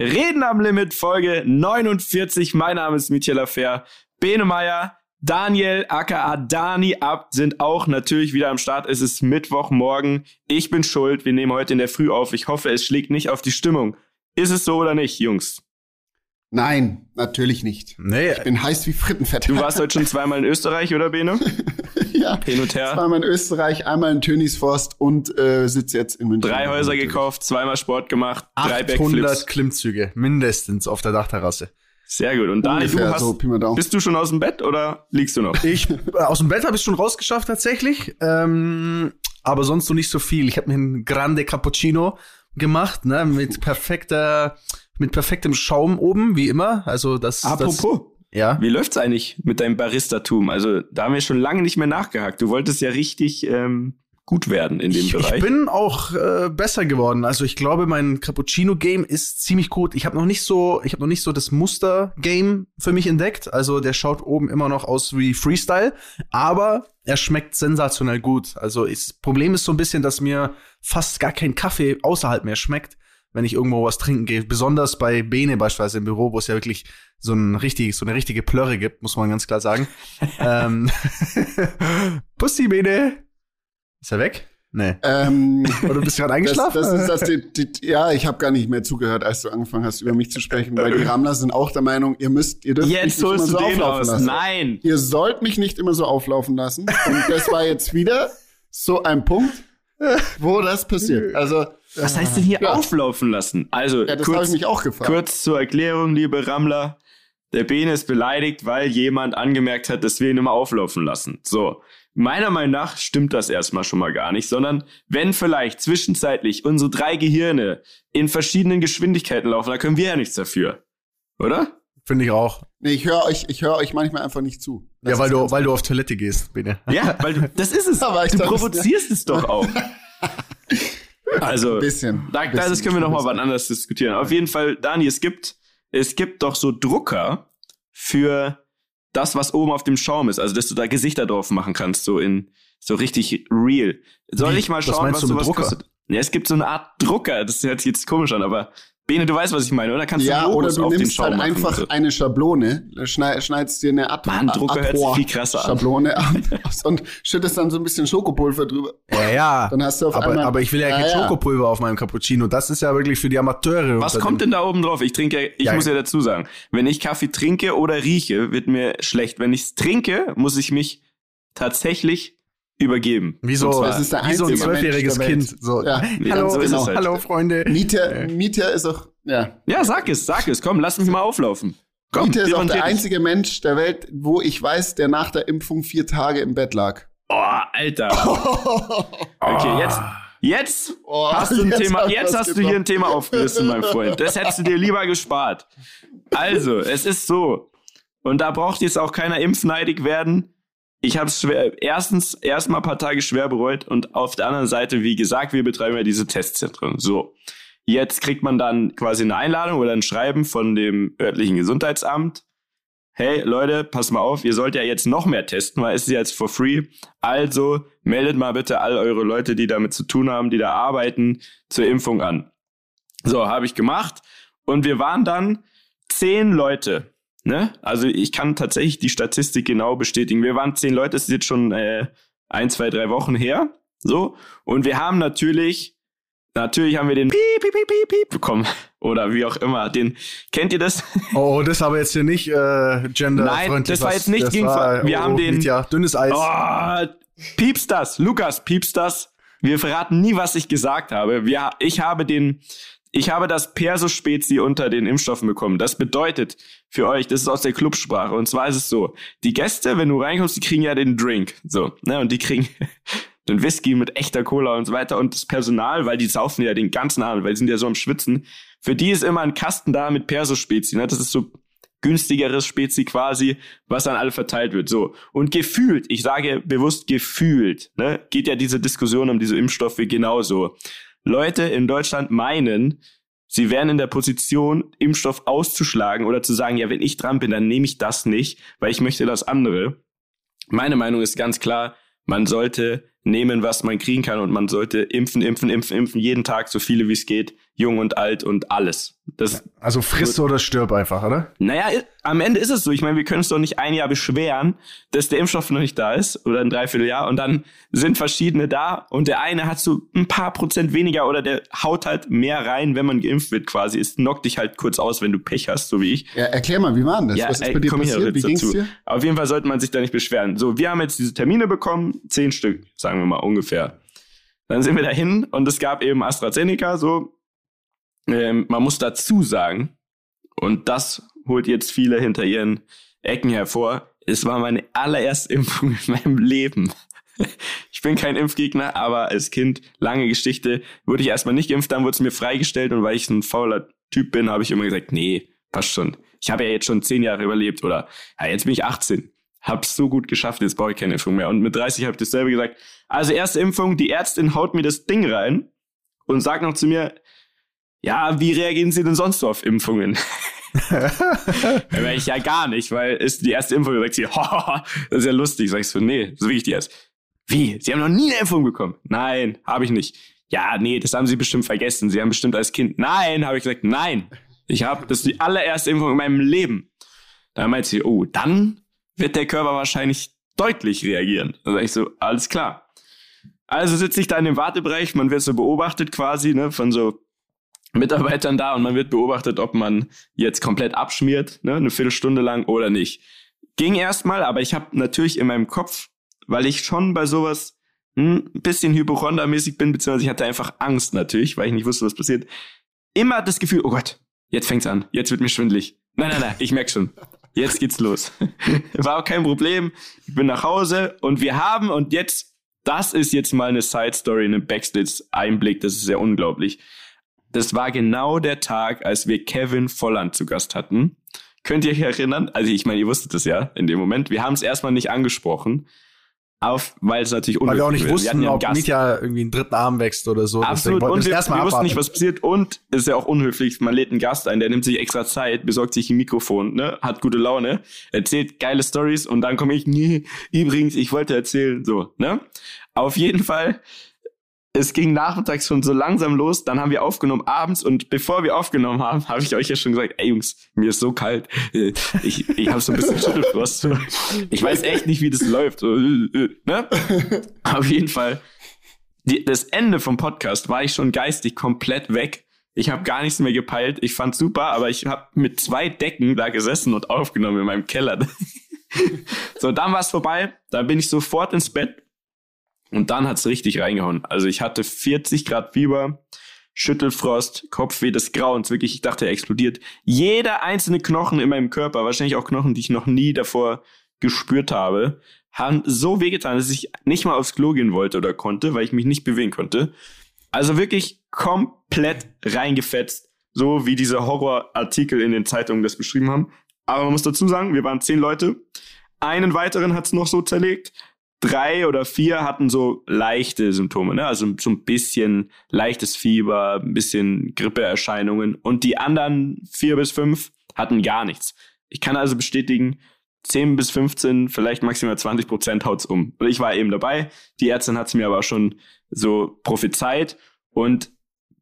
Reden am Limit, Folge 49. Mein Name ist Michael Affair. Bene Meyer, Daniel, aka Dani Abt sind auch natürlich wieder am Start. Es ist Mittwochmorgen. Ich bin schuld. Wir nehmen heute in der Früh auf. Ich hoffe, es schlägt nicht auf die Stimmung. Ist es so oder nicht, Jungs? Nein, natürlich nicht. Nee. Ich bin heiß wie Frittenfett. Du warst heute schon zweimal in Österreich, oder Bene? ja. Hin und her. Zweimal in Österreich, einmal in Tönisforst und äh, sitze jetzt in München. Drei Häuser Natürlich. gekauft, zweimal Sport gemacht, drei 800 Backflips. Klimmzüge, mindestens auf der Dachterrasse. Sehr gut. Und Dani, du Ungefähr hast, so, bist du schon aus dem Bett oder liegst du noch? Ich, äh, aus dem Bett habe ich schon rausgeschafft tatsächlich, ähm, aber sonst so nicht so viel. Ich habe mir einen Grande Cappuccino gemacht, ne, mit perfekter, mit perfektem Schaum oben, wie immer. Also das, Apropos, das ja. wie läuft's eigentlich mit deinem Baristatum? Also da haben wir schon lange nicht mehr nachgehakt. Du wolltest ja richtig ähm, gut werden in dem Ich, Bereich. ich bin auch äh, besser geworden. Also ich glaube, mein Cappuccino-Game ist ziemlich gut. Ich habe noch nicht so, ich habe noch nicht so das Muster-Game für mich entdeckt. Also der schaut oben immer noch aus wie Freestyle, aber er schmeckt sensationell gut. Also das Problem ist so ein bisschen, dass mir fast gar kein Kaffee außerhalb mehr schmeckt, wenn ich irgendwo was trinken gehe. Besonders bei Bene beispielsweise im Büro, wo es ja wirklich so ein richtig, so eine richtige Plörre gibt, muss man ganz klar sagen. ähm, Pussy Bene. Ist er weg? Nee. Ähm, Oder du bist gerade das, eingeschlafen? das ist das, die, die, ja, ich habe gar nicht mehr zugehört, als du angefangen hast, über mich zu sprechen, weil die Rammler sind auch der Meinung, ihr müsst, ihr dürft mich Jetzt nicht immer du so auflaufen aus. lassen. Nein. Ihr sollt mich nicht immer so auflaufen lassen. Und das war jetzt wieder so ein Punkt, wo das passiert. Also, Was heißt denn hier Ja. auflaufen lassen? Also ja, kurz, ich mich auch gefragt. kurz zur Erklärung, liebe Rammler. Der Bene ist beleidigt, weil jemand angemerkt hat, dass wir ihn immer auflaufen lassen. So. Meiner Meinung nach stimmt das erstmal schon mal gar nicht, sondern wenn vielleicht zwischenzeitlich unsere drei Gehirne in verschiedenen Geschwindigkeiten laufen, da können wir ja nichts dafür. Oder? Finde ich auch. Nee, ich höre euch, ich höre euch manchmal einfach nicht zu. Das ja, weil du, weil du auf Toilette gehst, Bene. Ja, weil du, das ist es. Aber ich du provozierst es doch auch. Also, Ein bisschen. Da, da, das bisschen, können wir noch mal ein bisschen. wann anders diskutieren. Auf jeden Fall, Dani, es gibt, es gibt doch so Drucker für das, was oben auf dem Schaum ist. Also, dass du da Gesichter drauf machen kannst, so in, so richtig real. Soll Wie? ich mal Was schauen, was du mit sowas Drucker? kostet? Ja, es gibt so eine Art Drucker. Das hört sich jetzt komisch an, aber Bene, du weißt, was ich meine, oder? Kannst Ja, du oder Logos du auf den nimmst Schaum halt machen. einfach so. eine Schablone, schneid, schneidest dir eine Ad Mann, Drucker hört sich viel krasser an. Schablone ab und schüttest dann so ein bisschen Schokopulver drüber. Ja, ja. Dann hast du auf aber, einmal- aber ich will ja, kein ja. Schokopulver auf meinem Cappuccino. Das ist ja wirklich für die Amateure. Was kommt den- denn da oben drauf? Ich trinke, ja- ich Ja. muss ja dazu sagen, wenn ich Kaffee trinke oder rieche, wird mir schlecht. Wenn ich es trinke, muss ich mich tatsächlich übergeben. Wie so, Und zwar- Das ist der wie so ein einzige zwölfjähriges Kind. So. Ja, Ja, hallo, so ist es halt. hallo, Freunde. Mieter, Mieter ist auch, ja. Ja, sag es, sag es. Komm, lass mich mal auflaufen. Komm, Mieter ist auch der einzige Mensch der Welt, wo ich weiß, der nach der Impfung vier Tage im Bett lag. Oh, Alter. Okay, jetzt, jetzt Oh, hast du ein jetzt Thema, jetzt hast du hier ein. Thema aufgerissen, mein Freund. Das hättest du dir lieber gespart. Also, es ist so. Und da braucht jetzt auch keiner impfneidig werden. Ich habe es schwer, erstens erstmal ein paar Tage schwer bereut und auf der anderen Seite, wie gesagt, wir betreiben ja diese Testzentren. So. Jetzt kriegt man dann quasi eine Einladung oder ein Schreiben von dem örtlichen Gesundheitsamt. Hey Leute, passt mal auf, ihr sollt ja jetzt noch mehr testen, weil es ist jetzt for free. Also meldet mal bitte all eure Leute, die damit zu tun haben, die da arbeiten, zur Impfung an. So, habe ich gemacht. Und wir waren dann zehn Leute. Ne? Also ich kann tatsächlich die Statistik genau bestätigen. Wir waren zehn Leute, das ist jetzt schon äh, ein, zwei, drei Wochen her. So. Und wir haben natürlich, natürlich haben wir den Piep, Piep, Piep, Piep, Piep bekommen. Oder wie auch immer. Den, kennt ihr das? Oh, das aber jetzt hier nicht äh, genderfreundlich. Nein, das war jetzt nicht das gegen- war, wir oh, haben den- Ja, dünnes Eis. Oh, piepst das, Lukas, piepst das. Wir verraten nie, was ich gesagt habe. Wir, ich habe den, ich habe das Perso-Spezi unter den Impfstoffen bekommen. Das bedeutet für euch, das ist aus der Clubsprache. Und zwar ist es so, die Gäste, wenn du reinkommst, die kriegen ja den Drink. So, ne, und die kriegen den Whisky mit echter Cola und so weiter. Und das Personal, weil die saufen ja den ganzen Abend, weil die sind ja so am Schwitzen. Für die ist immer ein Kasten da mit Perso-Spezi. Ne? Das ist so günstigeres Spezi quasi, was an alle verteilt wird. So. Und gefühlt, ich sage bewusst gefühlt, ne, geht ja diese Diskussion um diese Impfstoffe genauso. Leute in Deutschland meinen, sie wären in der Position, Impfstoff auszuschlagen oder zu sagen, ja, wenn ich dran bin, dann nehme ich das nicht, weil ich möchte das andere. Meine Meinung ist ganz klar, man sollte nehmen, was man kriegen kann und man sollte impfen, impfen, impfen, impfen, jeden Tag so viele wie es geht, jung und alt und alles. Das, Also friss oder stirb einfach, oder? naja, am Ende ist es so. Ich meine, wir können uns doch nicht ein Jahr beschweren, dass der Impfstoff noch nicht da ist oder ein Dreivierteljahr und dann sind verschiedene da und der eine hat so ein paar Prozent weniger oder der haut halt mehr rein, wenn man geimpft wird quasi. Es knockt dich halt kurz aus, wenn du Pech hast, so wie ich. Ja, erklär mal, wie war denn das? Ja, Was ist ey, bei dir komm hier passiert? Wie ging's dazu. dir? Auf jeden Fall sollte man sich da nicht beschweren. So, wir haben jetzt diese Termine bekommen, zehn Stück, sagen wir mal ungefähr. Dann sind wir dahin und es gab eben AstraZeneca, so. Ähm, man muss dazu sagen, und das holt jetzt viele hinter ihren Ecken hervor, es war meine allererste Impfung in meinem Leben. Ich bin kein Impfgegner, aber als Kind, lange Geschichte, wurde ich erstmal nicht geimpft, dann wurde es mir freigestellt und weil ich ein fauler Typ bin, habe ich immer gesagt, nee, passt schon. Ich habe ja jetzt schon zehn Jahre überlebt oder ja, jetzt bin ich 18. Hab's so gut geschafft, jetzt brauche ich keine Impfung mehr. Und mit 30 habe ich dasselbe gesagt. Also erste Impfung, die Ärztin haut mir das Ding rein und sagt noch zu mir, ja, wie reagieren Sie denn sonst so auf Impfungen? Dann ich ja gar nicht, weil ist die erste Impfung, sagt sie, "Haha, das ist ja lustig. Sag ich so, nee, das ist wirklich die erste. Wie? Sie haben noch nie eine Impfung bekommen? Nein, habe ich nicht. Ja, nee, das haben Sie bestimmt vergessen. Sie haben bestimmt als Kind. Nein, habe ich gesagt, nein. Ich habe, das ist die allererste Impfung in meinem Leben. Dann meint sie, oh, dann wird der Körper wahrscheinlich deutlich reagieren. Dann sag ich so, alles klar. Also sitze ich da in dem Wartebereich, man wird so beobachtet quasi, ne, von so Mitarbeitern da und man wird beobachtet, ob man jetzt komplett abschmiert, ne, eine Viertelstunde lang oder nicht. Ging erstmal, aber ich habe natürlich in meinem Kopf, weil ich schon bei sowas hm, ein bisschen hypochondermäßig bin, beziehungsweise ich hatte einfach Angst natürlich, weil ich nicht wusste, was passiert, immer das Gefühl, oh Gott, jetzt fängt's an, jetzt wird mir schwindelig. Nein, nein, nein, ich merk schon. Jetzt geht's los. War auch kein Problem. Ich bin nach Hause und wir haben und jetzt, das ist jetzt mal eine Side Story, eine Backstage-Einblick, das ist sehr unglaublich. Das war genau der Tag, als wir Kevin Volland zu Gast hatten. Könnt ihr euch erinnern? Also ich meine, ihr wusstet das ja in dem Moment. Wir haben es erstmal nicht angesprochen, auf, weil es natürlich Weil wir auch nicht wussten, einen ob Gast. Mietja irgendwie einen dritten Arm wächst oder so. Absolut. Und wir, erstmal wir wussten nicht, was passiert. Und es ist ja auch unhöflich. Man lädt einen Gast ein, der nimmt sich extra Zeit, besorgt sich ein Mikrofon, ne, hat gute Laune, erzählt geile Stories und dann komme ich, nee, übrigens, ich wollte erzählen, so, ne? Auf jeden Fall, es ging nachmittags schon so langsam los, dann haben wir aufgenommen abends und bevor wir aufgenommen haben, habe ich euch ja schon gesagt, ey Jungs, mir ist so kalt, ich, ich habe so ein bisschen Schüttelfrost, ich weiß echt nicht, wie das läuft, ne? Auf jeden Fall, die, das Ende vom Podcast war ich schon geistig komplett weg. Ich habe gar nichts mehr gepeilt. Ich fand's super, aber ich habe mit zwei Decken da gesessen und aufgenommen in meinem Keller. so, dann war's vorbei. Dann bin ich sofort ins Bett und dann hat's richtig reingehauen. Also ich hatte 40 Grad Fieber, Schüttelfrost, Kopfweh des Grauens. Wirklich, ich dachte, er explodiert. Jeder einzelne Knochen in meinem Körper, wahrscheinlich auch Knochen, die ich noch nie davor gespürt habe, haben so wehgetan, dass ich nicht mal aufs Klo gehen wollte oder konnte, weil ich mich nicht bewegen konnte. Also wirklich komplett reingefetzt, so wie diese Horrorartikel in den Zeitungen das beschrieben haben. Aber man muss dazu sagen, wir waren zehn Leute. Einen weiteren hat's noch so zerlegt. Drei oder vier hatten so leichte Symptome, ne? Also so ein bisschen leichtes Fieber, ein bisschen Grippeerscheinungen. Und die anderen vier bis fünf hatten gar nichts. Ich kann also bestätigen, 10 bis 15, vielleicht maximal 20 Prozent haut's um. Und ich war eben dabei. Die Ärztin hat's mir aber schon so prophezeit. Und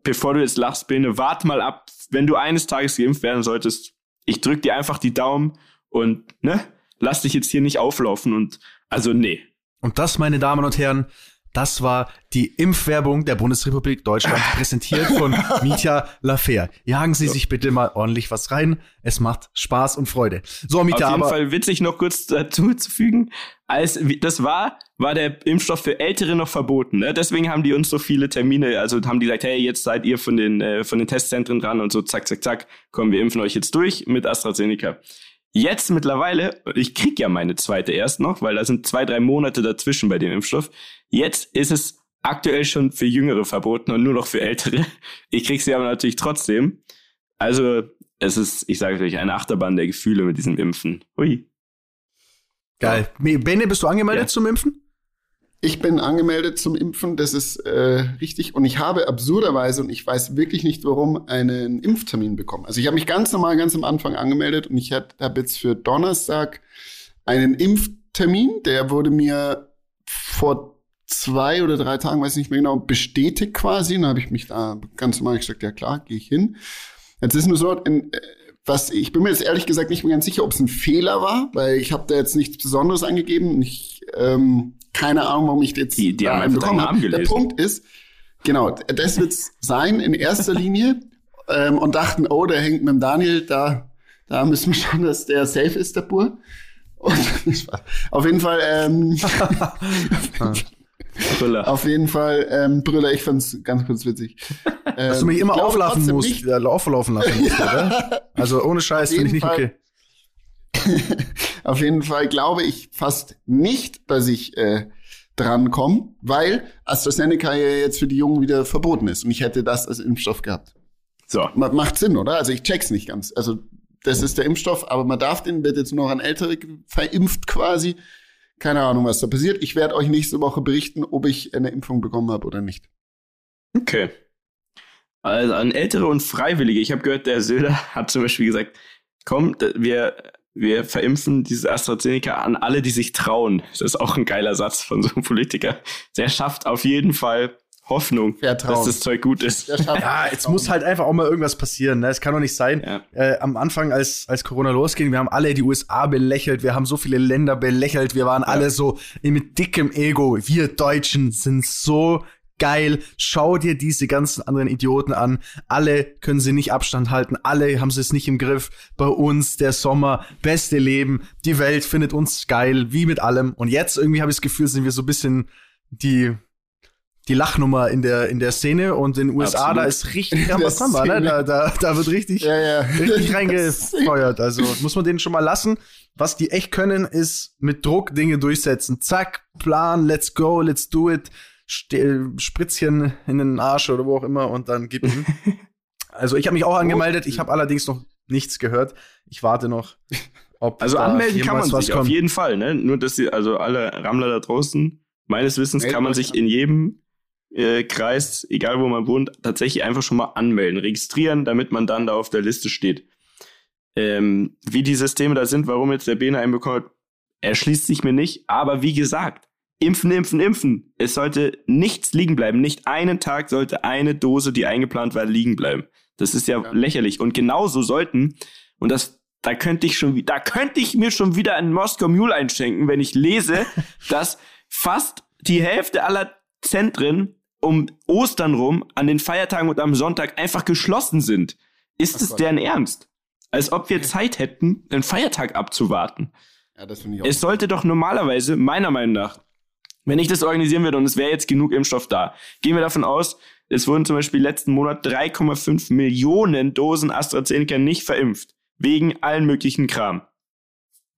bevor du jetzt lachst, Bene, warte mal ab, wenn du eines Tages geimpft werden solltest. Ich drück dir einfach die Daumen und ne, lass dich jetzt hier nicht auflaufen. Und also nee. Und das, meine Damen und Herren, das war die Impfwerbung der Bundesrepublik Deutschland, präsentiert von Mitya Lafer. Jagen Sie sich bitte mal ordentlich was rein. Es macht Spaß und Freude. So, Auf Mitya, jeden aber Fall witzig noch kurz dazu zu fügen, als das war, war der Impfstoff für Ältere noch verboten. Ne? Deswegen haben die uns so viele Termine, also haben die gesagt, hey, jetzt seid ihr von den äh, von den Testzentren dran und so zack zack zack, komm, wir impfen euch jetzt durch mit AstraZeneca. Jetzt mittlerweile, ich krieg ja meine zweite erst noch, weil da sind zwei drei Monate dazwischen bei dem Impfstoff. Jetzt ist es aktuell schon für Jüngere verboten und nur noch für Ältere. Ich krieg sie aber natürlich trotzdem. Also es ist, ich sage euch, eine Achterbahn der Gefühle mit diesem Impfen. Hui. geil. Bene, bist du angemeldet Ja. zum Impfen? Ich bin angemeldet zum Impfen, das ist äh, richtig. Und ich habe absurderweise, und ich weiß wirklich nicht warum, einen Impftermin bekommen. Also ich habe mich ganz normal ganz am Anfang angemeldet und ich habe jetzt für Donnerstag einen Impftermin. Der wurde mir vor zwei oder drei Tagen, weiß nicht mehr genau, bestätigt quasi. Dann habe ich mich da ganz normal gesagt, ja klar, gehe ich hin. Jetzt ist nur so, in, äh, was ich bin mir jetzt ehrlich gesagt nicht mehr ganz sicher, ob es ein Fehler war, weil ich habe da jetzt nichts Besonderes angegeben. Ich, ähm, keine Ahnung, warum ich jetzt Die- die da haben bekommen habe. Der. Punkt ist, genau, das wird's sein in erster Linie ähm, und dachten, oh, der hängt mit dem Daniel, da, da müssen wir schon, dass der safe ist, der Bur. Und auf jeden Fall, ähm, Brüller. auf jeden Fall, ähm, Brüller, ich fand's ganz kurz witzig. Dass du mich immer auflaufen musst, ja, auflaufen lassen musst, oder? Also ohne Scheiß finde ich nicht Fall. okay. Auf jeden Fall glaube ich fast nicht, dass ich äh, drankomme, weil AstraZeneca ja jetzt für die Jungen wieder verboten ist und ich hätte das als Impfstoff gehabt. So. Ma- Macht Sinn, oder? Also ich check's nicht ganz. Also das ist der Impfstoff, aber man darf den, wird jetzt nur noch an Ältere verimpft quasi. Keine Ahnung, was da passiert. Ich werde euch nächste Woche berichten, ob ich eine Impfung bekommen habe oder nicht. Okay. Also an Ältere und Freiwillige. Ich habe gehört, der Söder hat zum Beispiel gesagt, komm, wir, wir verimpfen dieses AstraZeneca an alle, die sich trauen. Das ist auch ein geiler Satz von so einem Politiker. Der schafft auf jeden Fall Hoffnung, Vertrauen. dass das Zeug gut ist. Ja, jetzt muss halt einfach auch mal irgendwas passieren. Ne? Es kann doch nicht sein. Ja. Äh, am Anfang, als, als Corona losging, wir haben alle die USA belächelt, wir haben so viele Länder belächelt, wir waren alle so mit dickem Ego. Wir Deutschen sind so geil. Schau dir diese ganzen anderen Idioten an. Alle können sie nicht Abstand halten. Alle haben sie es nicht im Griff. Bei uns der Sommer, beste Leben. Die Welt findet uns geil, wie mit allem. Und jetzt irgendwie habe ich das Gefühl, sind wir so ein bisschen die die Lachnummer in der in der Szene und in den USA Absolut. da ist richtig was dran, war, ne? Da, da, da wird richtig Ja, ja. richtig reingefeuert. Also muss man denen schon mal lassen. Was die echt können, ist mit Druck Dinge durchsetzen. Zack, Plan, let's go, let's do it. Ste Spritzchen in den Arsch oder wo auch immer und dann gib ihm. Also ich habe mich auch angemeldet. Ich habe allerdings noch nichts gehört. Ich warte noch. Ob Also anmelden kann man sich auf jeden Fall, ne? Nur dass sie, also alle Rammler da draußen, meines Wissens kann man sich in jedem äh, Kreis, egal wo man wohnt, tatsächlich einfach schon mal anmelden, registrieren, damit man dann da auf der Liste steht. Ähm, wie die Systeme da sind, warum jetzt der Bene hat, erschließt sich mir nicht. Aber wie gesagt, impfen, impfen, impfen. Es sollte nichts liegen bleiben. Nicht einen Tag sollte eine Dose, die eingeplant war, liegen bleiben. Das ist ja, Ja. lächerlich. Und genauso sollten, und das, da könnte ich schon, da könnte ich mir schon wieder einen Moskau Mule einschenken, wenn ich lese, dass fast die Hälfte aller Zentren um Ostern rum an den Feiertagen und am Sonntag einfach geschlossen sind. Ist Ach es Gott. deren Ernst? Als ob wir Zeit hätten, den Feiertag abzuwarten. Ja, das finde ich auch. Es sollte doch normalerweise, meiner Meinung nach, wenn ich das organisieren würde und es wäre jetzt genug Impfstoff da, gehen wir davon aus, es wurden zum Beispiel letzten Monat 3,5 Millionen Dosen AstraZeneca nicht verimpft. Wegen allen möglichen Kram.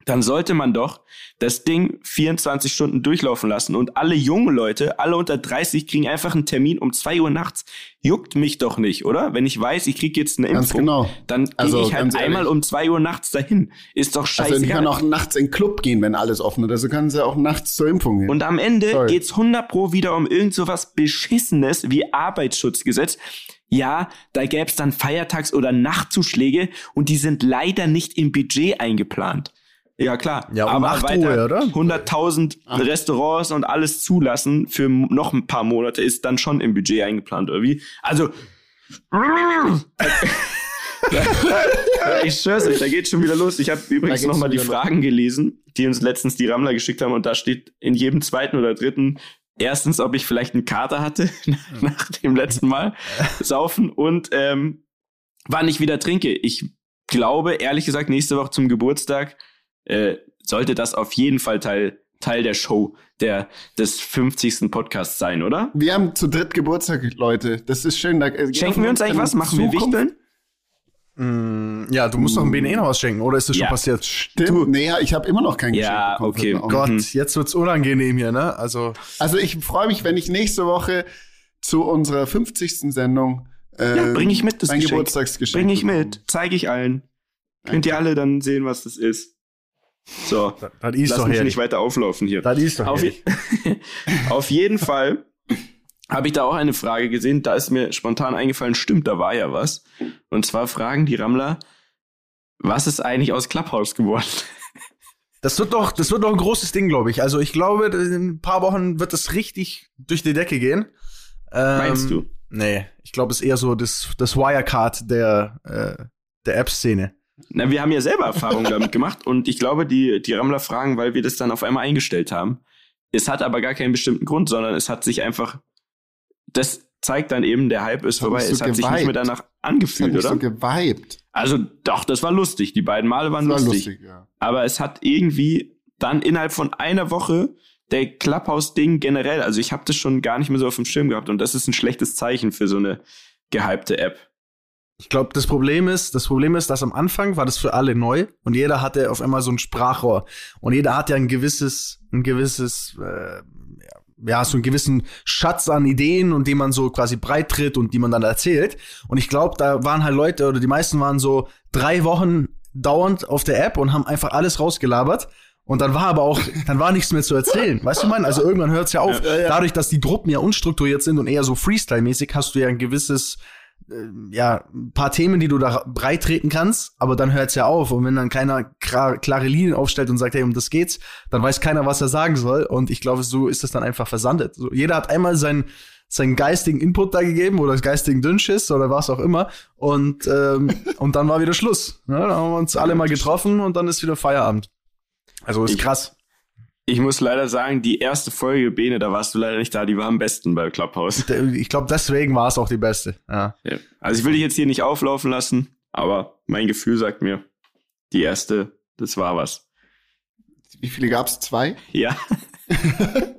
Dann sollte man doch das Ding 24 Stunden durchlaufen lassen und alle jungen Leute, alle unter 30, kriegen einfach einen Termin um 2 Uhr nachts. Juckt mich doch nicht, oder? Wenn ich weiß, ich krieg jetzt eine Impfung, genau. dann gehe Also, ich halt einmal um 2 Uhr nachts dahin. Ist doch Also scheißegal. die können auch nachts in den Club gehen, wenn alles offen ist. Also können sie auch nachts zur Impfung gehen. Und am Ende Sorry. geht's 100 pro wieder um irgend so was Beschissenes wie Arbeitsschutzgesetz. Ja, da gäb's dann Feiertags- oder Nachtzuschläge und die sind leider nicht im Budget eingeplant. Ja, klar. Ja, um aber 8 weiter Uhr, oder? 100.000 Ah. Restaurants und alles zulassen für noch ein paar Monate ist dann schon im Budget eingeplant, oder wie? Also, ich schwör's euch, da geht's schon wieder los. Ich habe übrigens nochmal die wieder los. Fragen gelesen, die uns letztens die Rammler geschickt haben und da steht in jedem zweiten oder dritten erstens, ob ich vielleicht einen Kater hatte nach dem letzten Mal saufen und ähm, wann ich wieder trinke. Ich glaube, ehrlich gesagt, nächste Woche zum Geburtstag äh, sollte das auf jeden Fall Teil, Teil der Show der, des 50. Podcasts sein, oder? wir haben zu dritt Geburtstag, Leute. Das ist schön. Da, äh, Schenken wir uns eigentlich was? Machen wir Zukunft? Wichteln? Mm, ja, du musst doch ein BNE noch was schenken, oder ist das Ja. schon passiert? Stimmt. Nee, ja, ich habe immer noch kein Ja, Geschenk bekommen. okay. Auf. Gott, Mhm. jetzt wird's unangenehm hier, ne? Also, Also ich freue mich, wenn ich nächste Woche zu unserer 50. Sendung äh, Ja, bring ich mit, das mein Geschenk. Geburtstagsgeschenk. Bring ich bekomme. mit, zeige ich allen. Könnt ihr alle dann sehen, was das ist. So, das, ist lass doch mich nicht weiter auflaufen hier. Das ist doch Auf, auf jeden Fall habe ich da auch eine Frage gesehen, da ist mir spontan eingefallen, stimmt, da war ja was. Und zwar fragen die Rammler, was ist eigentlich aus Clubhouse geworden? Das wird doch, das wird doch ein großes Ding, glaube ich. Also ich glaube, in ein paar Wochen wird das richtig durch die Decke gehen. Ähm, Meinst du? Nee, ich glaube, es ist eher so das, das Wirecard der, äh, der App-Szene. Na, wir haben ja selber Erfahrungen damit gemacht und ich glaube, die, die Rammler fragen, weil wir das dann auf einmal eingestellt haben. Es hat aber gar keinen bestimmten Grund, sondern es hat sich einfach, das zeigt dann eben, der Hype ist vorbei. Es hat geweibt. sich nicht mehr danach angefühlt, das hat oder? so geweibt. Also doch, das war lustig. Die beiden Male waren das war lustig. lustig ja. Aber es hat irgendwie dann innerhalb von einer Woche der Clubhouse-Ding generell, also ich habe das schon gar nicht mehr so auf dem Schirm gehabt und das ist ein schlechtes Zeichen für so eine gehypte App. Ich glaube, das Problem ist, das Problem ist, dass am Anfang war das für alle neu und jeder hatte auf einmal so ein Sprachrohr und jeder hat ja ein gewisses, ein gewisses, äh, ja, so einen gewissen Schatz an Ideen und die man so quasi breit tritt und die man dann erzählt. Und ich glaube, da waren halt Leute oder die meisten waren so drei Wochen dauernd auf der App und haben einfach alles rausgelabert. Und dann war aber auch, dann war nichts mehr zu erzählen. Weißt du, man? Also irgendwann hört es ja auf. Dadurch, dass die Gruppen ja unstrukturiert sind und eher so Freestyle-mäßig, hast du ja ein gewisses ja, ein paar Themen, die du da breit treten kannst, aber dann hört's ja auf. Und wenn dann keiner klare Linien aufstellt und sagt, hey, um das geht's, dann weiß keiner, was er sagen soll. Und ich glaube, so ist das dann einfach versandet. So, jeder hat einmal seinen, seinen geistigen Input da gegeben oder geistigen Dünnschiss oder was auch immer. Und, ähm, und dann war wieder Schluss. Ne? Dann haben wir uns alle mal getroffen und dann ist wieder Feierabend. Also ist ich, krass. Ich muss leider sagen, die erste Folge Bene, da warst du leider nicht da, die war am besten bei Clubhouse. Ich glaube, deswegen war es auch die beste. Ja. ja. Also ich will dich jetzt hier nicht auflaufen lassen, aber mein Gefühl sagt mir, die erste, das war was. Wie viele gab's? Zwei? Ja.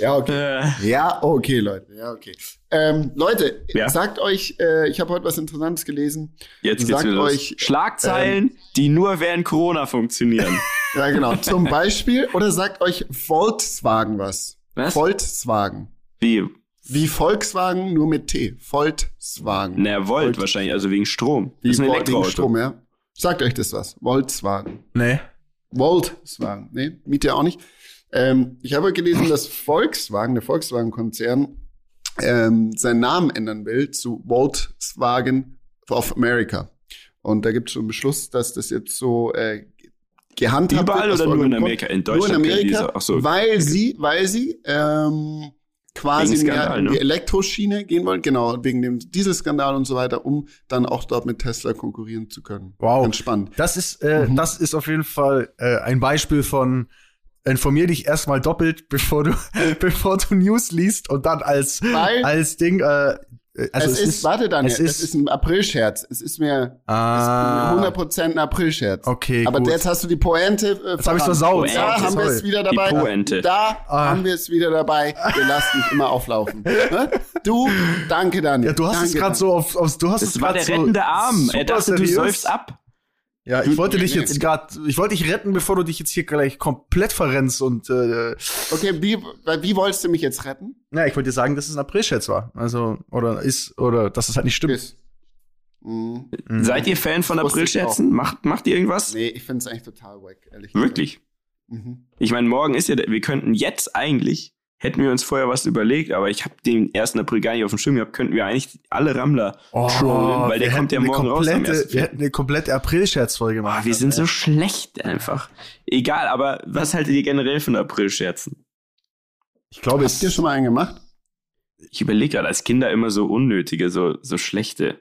ja, okay. Äh. Ja, okay, Leute. Ja, okay. Ähm, Leute, ja. sagt euch, äh, ich habe heute was Interessantes gelesen. Jetzt geht's sagt euch Schlagzeilen, ähm, die nur während Corona funktionieren. Ja, genau. Zum Beispiel. Oder sagt euch Volkswagen was. Was? Volkswagen. Wie? Wie Volkswagen, nur mit T. Volkswagen. Na, Volt, Volt wahrscheinlich, also wegen Strom. Wie das ist ein Elektroauto. Wegen Strom, ja. Sagt euch das was? Volkswagen. Nee. Volkswagen. Nee, miet ihr auch nicht. Ähm, ich habe gelesen, dass Volkswagen, der Volkswagen-Konzern, ähm, seinen Namen ändern will zu Volkswagen of America. Und da gibt es schon einen Beschluss, dass das jetzt so äh, gehandhabt Überall wird. oder nur in Amerika? In Deutschland? Nur in Amerika, so. weil sie, weil sie ähm, quasi Skandal, mehr in die ne? Elektroschiene gehen wollen, genau, wegen dem Dieselskandal und so weiter, um dann auch dort mit Tesla konkurrieren zu können. Wow. Ganz spannend. Das ist, äh, mhm. das ist auf jeden Fall äh, ein Beispiel von informier dich erstmal doppelt, bevor du, bevor du News liest und dann als, Weil als Ding, äh, äh, also es, es ist, ist, warte dann, es ist, ist ein Aprilscherz. Es ist mir ah, 100% ein Aprilscherz. Okay, Aber gut. jetzt hast du die Pointe. Äh, jetzt habe ich versaut. Da okay, haben wir es wieder dabei. Die Pointe. Da ah. haben wir es wieder dabei. Wir lassen mich immer auflaufen. Ne? du, danke Daniel. Ja, du hast danke, es gerade so auf, auf, du hast das es gerade so. Das war der rettende Arm. Er dachte, seriös. du säufst ab. Ja, ich wollte dich jetzt gerade, ich wollte dich retten, bevor du dich jetzt hier gleich komplett verrennst und äh, Okay, wie, wie wolltest du mich jetzt retten? Ja, ich wollte dir sagen, dass es ein Aprilscherz war. Also, oder ist, oder dass es halt nicht stimmt. Ist. Mhm. Seid ihr Fan von Aprilscherzen? Macht, macht ihr irgendwas? Nee, ich finde es eigentlich total wack, ehrlich gesagt. Wirklich? Mhm. Ich meine, morgen ist ja, wir könnten jetzt eigentlich hätten wir uns vorher was überlegt, aber ich habe den 1. April gar nicht auf dem Schirm gehabt, könnten wir eigentlich alle Rammler oh, trollen, weil der kommt ja morgen komplette, raus. Wir hätten eine komplette April-Scherz-Folge gemacht. Oh, wir sind ey. so schlecht einfach. Egal, aber was haltet ihr generell von April-Scherzen? Ich glaube, Habt ihr schon mal einen gemacht? Ich überlege gerade, als Kinder immer so unnötige, so, so schlechte.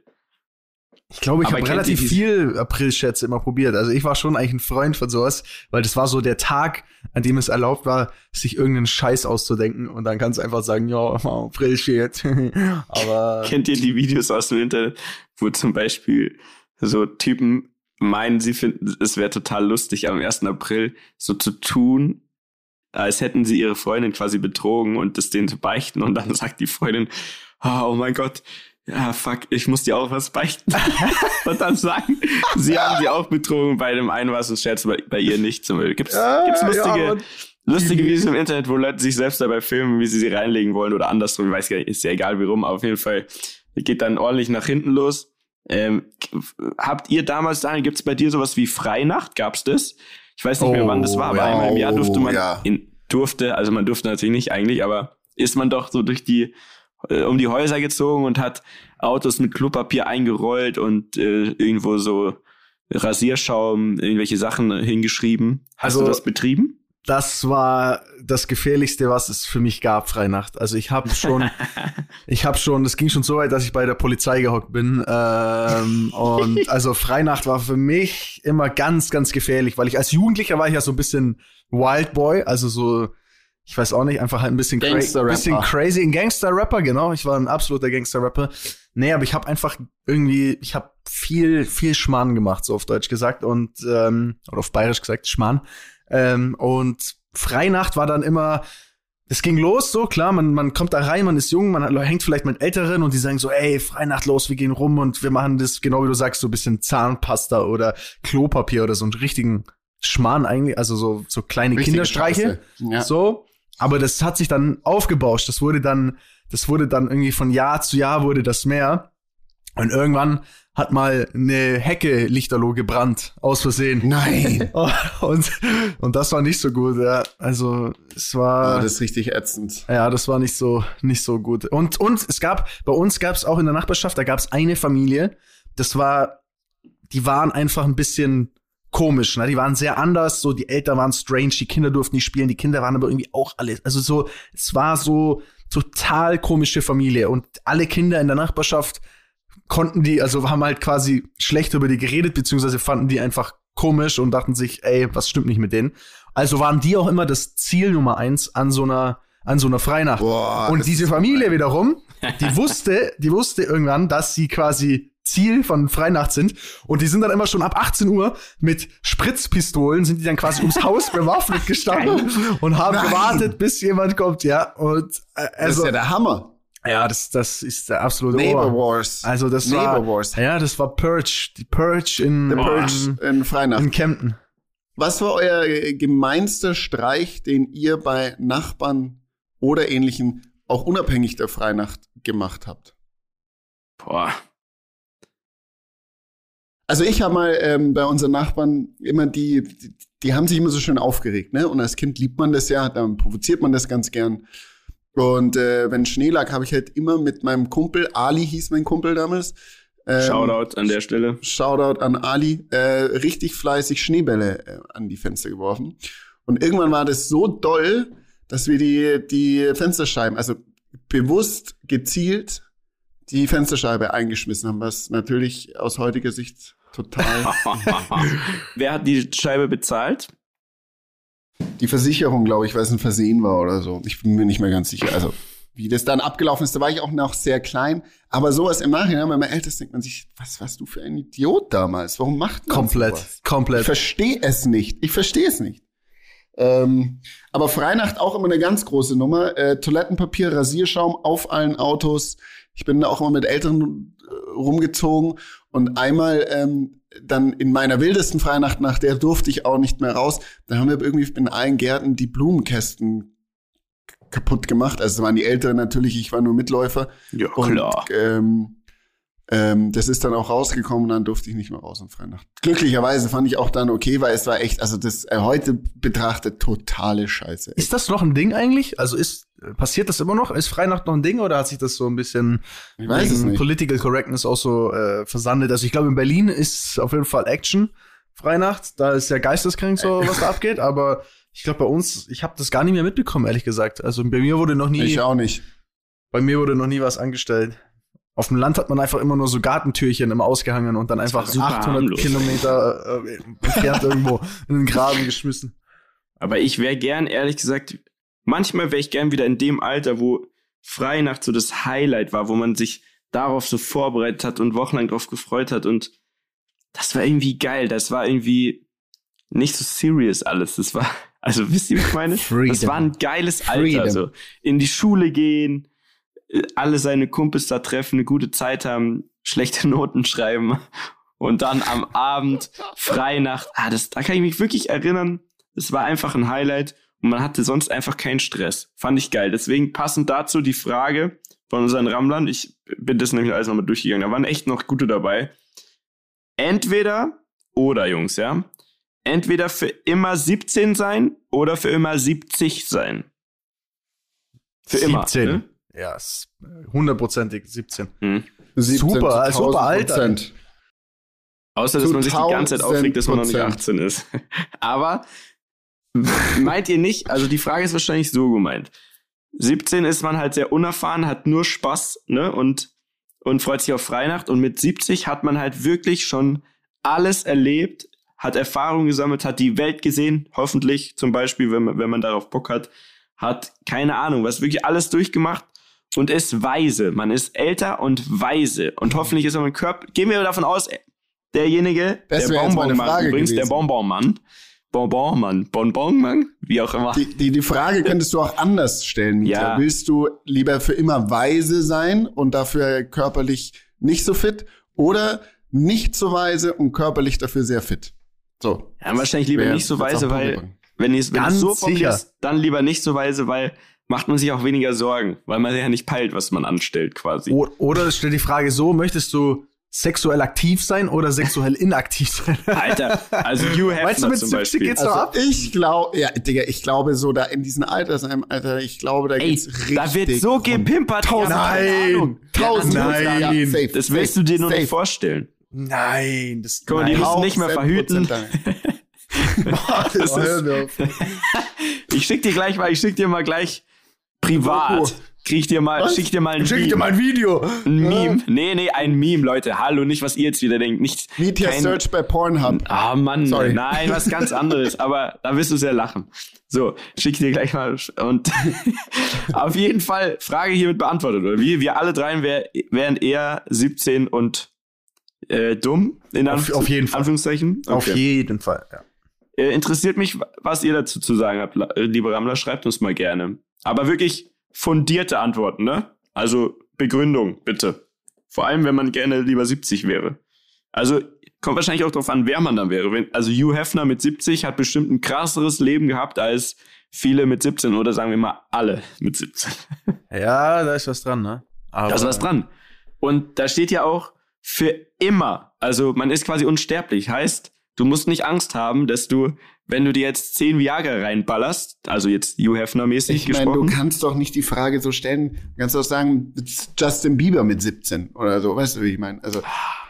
Ich glaube, ich habe relativ viel April-Schätze immer probiert. Also ich war schon eigentlich ein Freund von sowas, weil das war so der Tag, an dem es erlaubt war, sich irgendeinen Scheiß auszudenken und dann kannst du einfach sagen, ja, April-Scherz. Aber kennt ihr die Videos aus dem Internet, wo zum Beispiel so Typen meinen, sie finden, es wäre total lustig, am 1. April so zu tun, als hätten sie ihre Freundin quasi betrogen und das denen zu beichten und dann sagt die Freundin, oh mein Gott, ja, fuck, ich muss dir auch was beichten. und dann sagen, sie haben sie auch betrogen, bei dem einen war es ein Scherz, bei, bei ihr nicht. Zum Beispiel. Gibt's, ja, gibt's lustige, ja, lustige Videos im Internet, wo Leute sich selbst dabei filmen, wie sie sie reinlegen wollen oder andersrum. Ich weiß gar nicht, ist ja egal wie rum, aber auf jeden Fall geht dann ordentlich nach hinten los. Ähm, habt ihr damals, Daniel, gibt's bei dir sowas wie Freinacht? Gab's das? Ich weiß nicht oh, mehr, wann das war, aber ja, einmal im Jahr durfte man, ja. in, durfte, also man durfte natürlich nicht eigentlich, aber ist man doch so durch die äh, um die Häuser gezogen und hat Autos mit Klopapier eingerollt und äh, irgendwo so Rasierschaum, irgendwelche Sachen hingeschrieben. Hast Also- du das betrieben? Das war das gefährlichste, was es für mich gab, Freinacht. Also ich habe schon, ich habe schon, es ging schon so weit, dass ich bei der Polizei gehockt bin. Ähm, und also Freinacht war für mich immer ganz, ganz gefährlich, weil ich als Jugendlicher war ich ja so ein bisschen Wild Boy, also so, ich weiß auch nicht, einfach halt ein bisschen, cra Gangster-Rapper. bisschen crazy, ein Gangster-Rapper, genau. Ich war ein absoluter Gangster-Rapper. Nee, aber ich habe einfach irgendwie, ich habe viel, viel Schmarrn gemacht, so auf Deutsch gesagt und ähm, oder auf Bayerisch gesagt, Schmarrn. Ähm, und Freinacht war dann immer, es ging los, so klar, man, man kommt da rein, man ist jung, man hängt vielleicht mit Älteren und die sagen so, ey, Freinacht los, wir gehen rum und wir machen das, genau wie du sagst, so ein bisschen Zahnpasta oder Klopapier oder so einen richtigen Schmarrn eigentlich, also so, so kleine Richtige Kinderstreiche. Scheiße. Ja. So, aber das hat sich dann aufgebauscht. Das wurde dann, das wurde dann irgendwie von Jahr zu Jahr wurde das mehr. Und irgendwann hat mal eine Hecke Lichterloh gebrannt, aus Versehen. Nein. Und, und das war nicht so gut, ja. Also, es war. Ah, das ist richtig ätzend. Ja, das war nicht so nicht so gut. Und und es gab bei uns gab es auch in der Nachbarschaft, da gab es eine Familie, das war die waren einfach ein bisschen komisch, ne? Die waren sehr anders, so die Eltern waren strange, die Kinder durften nicht spielen, die Kinder waren aber irgendwie auch alles, also so es war so total komische Familie und alle Kinder in der Nachbarschaft konnten die, also haben halt quasi schlecht über die geredet, beziehungsweise fanden die einfach komisch und dachten sich, ey, was stimmt nicht mit denen? Also waren die auch immer das Ziel Nummer eins an so einer, an so einer Freinacht. Boah, und diese Familie wiederum, die wusste, die wusste irgendwann, dass sie quasi Ziel von Freinacht sind. Und die sind dann immer schon ab 18 Uhr mit Spritzpistolen, sind die dann quasi ums Haus bewaffnet gestanden und haben Nein. gewartet, bis jemand kommt, ja. Und äh, Das also, ist ja der Hammer. ja, das, das ist der absolute Neighbor Ohr. Wars. Also das Neighbor war, Wars. ja, das war Purge, die Purge in, The. Purge in Freinacht. in Kempten. Was war euer gemeinster Streich, den ihr bei Nachbarn oder ähnlichen, auch unabhängig der Freinacht, gemacht habt? Boah. Also ich habe mal ähm, bei unseren Nachbarn immer die, die, die haben sich immer so schön aufgeregt, ne? Und als Kind liebt man das ja, dann provoziert man das ganz gern. Und äh, wenn Schnee lag, habe ich halt immer mit meinem Kumpel, Ali hieß mein Kumpel damals. ähm, Shoutout an der Stelle. Shoutout an Ali, äh, richtig fleißig Schneebälle äh, an die Fenster geworfen. Und irgendwann war das so doll, dass wir die, die Fensterscheiben, also bewusst gezielt die Fensterscheibe eingeschmissen haben, was natürlich aus heutiger Sicht total Wer hat die Scheibe bezahlt? die Versicherung, glaube ich, weil es ein Versehen war oder so. Ich bin mir nicht mehr ganz sicher. Also, wie das dann abgelaufen ist, da war ich auch noch sehr klein. Aber sowas im Nachhinein, wenn man älter ist, denkt man sich, was warst du für ein Idiot damals? Warum macht man Komplett, sowas? Ich komplett. verstehe es nicht. Ich verstehe es nicht. Ähm, aber Freinacht auch immer eine ganz große Nummer. Äh, Toilettenpapier, Rasierschaum auf allen Autos. Ich bin da auch immer mit Älteren äh, rumgezogen und einmal ähm, dann in meiner wildesten Freinacht, nach der durfte ich auch nicht mehr raus. Da haben wir irgendwie in allen Gärten die Blumenkästen kaputt gemacht. Also es waren die Älteren natürlich, ich war nur Mitläufer. Ja, Und klar. ähm, ähm, das ist dann auch rausgekommen und dann durfte ich nicht mehr raus in Freinacht. Glücklicherweise fand ich auch dann okay, weil es war echt, also das äh, heute betrachtet totale Scheiße. Ist das noch ein Ding eigentlich? Also ist passiert das immer noch? Ist Freinacht noch ein Ding oder hat sich das so ein bisschen Ich weiß es nicht. Political Correctness auch so äh, versandet? Also ich glaube in Berlin ist auf jeden Fall Action Freinacht, da ist ja geisteskrank so, was da abgeht, aber ich glaube bei uns, ich habe das gar nicht mehr mitbekommen, ehrlich gesagt. Also bei mir wurde noch nie Ich auch nicht. bei mir wurde noch nie was angestellt. Auf dem Land hat man einfach immer nur so Gartentürchen immer ausgehangen und dann einfach war super 800 harmlos. Kilometer äh, entfernt irgendwo in den Graben geschmissen. Aber ich wäre gern, ehrlich gesagt, manchmal wäre ich gern wieder in dem Alter, wo Freinacht so das Highlight war, wo man sich darauf so vorbereitet hat und wochenlang drauf gefreut hat und das war irgendwie geil. Das war irgendwie nicht so serious alles. Das war, also wisst ihr, wie ich meine? Freedom. Das war ein geiles Alter. Freedom. So in die Schule gehen, alle seine Kumpels da treffen, eine gute Zeit haben, schlechte Noten schreiben und dann am Abend Freinacht. Ah, das, da kann ich mich wirklich erinnern. Das war einfach ein Highlight und man hatte sonst einfach keinen Stress. Fand ich geil. Deswegen passend dazu die Frage von unseren Rammlern. Ich bin das nämlich alles nochmal durchgegangen. Da waren echt noch gute dabei. Entweder oder, Jungs, ja. Entweder für immer 17 sein oder für immer 70 sein. Für immer. 17. Ne? Ja, ist hundertprozentig 17. Hm. 17 Super, zu super 1000 Alter. Außer, dass man sich die ganze Zeit aufregt, dass man noch nicht 1000%. 18 ist. Aber dass man nicht 1000%. 18 ist. Aber meint ihr nicht, also die Frage ist wahrscheinlich so gemeint. 17 ist man halt sehr unerfahren, hat nur Spaß, ne, und, und freut sich auf Freinacht. Und mit 70 hat man halt wirklich schon alles erlebt, hat Erfahrungen gesammelt, hat die Welt gesehen, hoffentlich zum Beispiel, wenn man, wenn man darauf Bock hat, hat keine Ahnung, was wirklich alles durchgemacht und ist weise. Man ist älter und weise. Und hoffentlich ist man Körper. Gehen wir davon aus, derjenige, Das der Bonbonmann übrigens, der gewesen. Bonbonmann, Bonbonmann, Bonbonmann, wie auch immer. Die, die, die Frage könntest du auch anders stellen. Ja. Willst du lieber für immer weise sein und dafür körperlich nicht so fit oder nicht so weise und körperlich dafür sehr fit? So. Ja, wahrscheinlich lieber nicht so weise, weil wenn ihr es so formulierst, dann lieber nicht so weise, weil macht man sich auch weniger Sorgen, weil man ja nicht peilt, was man anstellt quasi. O oder stell die Frage so, möchtest du sexuell aktiv sein oder sexuell inaktiv sein? Alter, also Hugh Meinst du, Hefner mit zum 70 Beispiel. geht's noch ab? Also ich glaube, ja, Digga, ich glaube so da in diesen Altersheim, Alter, ich glaube, da Ey, geht's richtig. da wird so gepimpert. Tausend, Nein. Tausend, Nein. ja, safe, Das safe, willst du dir nur safe. nicht vorstellen. Nein, das Guck mal, die müssen nicht mehr verhüten. Das Das ist-. Ich schick dir gleich mal, ich schick dir mal gleich privat. Doku. Krieg dir mal, Was? schick dir mal ein Schick dir Meme. mal ein Video. Ein Meme. Nee, nee, ein Meme, Leute. Hallo, nicht, was ihr jetzt wieder denkt. Nicht, Media kein- Search bei Pornhub. Ah, Mann, Sorry. nein, was ganz anderes. Aber da wirst du sehr lachen. So, schick dir gleich mal. Und auf jeden Fall Frage hiermit beantwortet, oder wie? Wir alle dreien wär, wären eher 17 und äh, dumm, in Auf- Anf auf jeden Fall. Anführungszeichen. Auf Okay. jeden Fall. Ja. Äh, interessiert mich, was ihr dazu zu sagen habt, äh, liebe Rammler. Schreibt uns mal gerne. Aber wirklich fundierte Antworten, ne? Also Begründung, bitte. Vor allem, wenn man gerne lieber 70 wäre. Also kommt wahrscheinlich auch darauf an, wer man dann wäre. Also Hugh Hefner mit 70 hat bestimmt ein krasseres Leben gehabt als viele mit 17 oder sagen wir mal alle mit 17. ja, da ist was dran, ne? Aber Da ist was dran. Und da steht ja auch für immer. Also man ist quasi unsterblich. Heißt, du musst nicht Angst haben, dass du, wenn du dir jetzt 10 Viagra reinballerst, also jetzt Hugh Hefner-mäßig Ich meine, du gesprochen. kannst doch nicht die Frage so stellen, du kannst doch sagen, Justin Bieber mit 17 oder so, weißt du, wie ich meine? Also,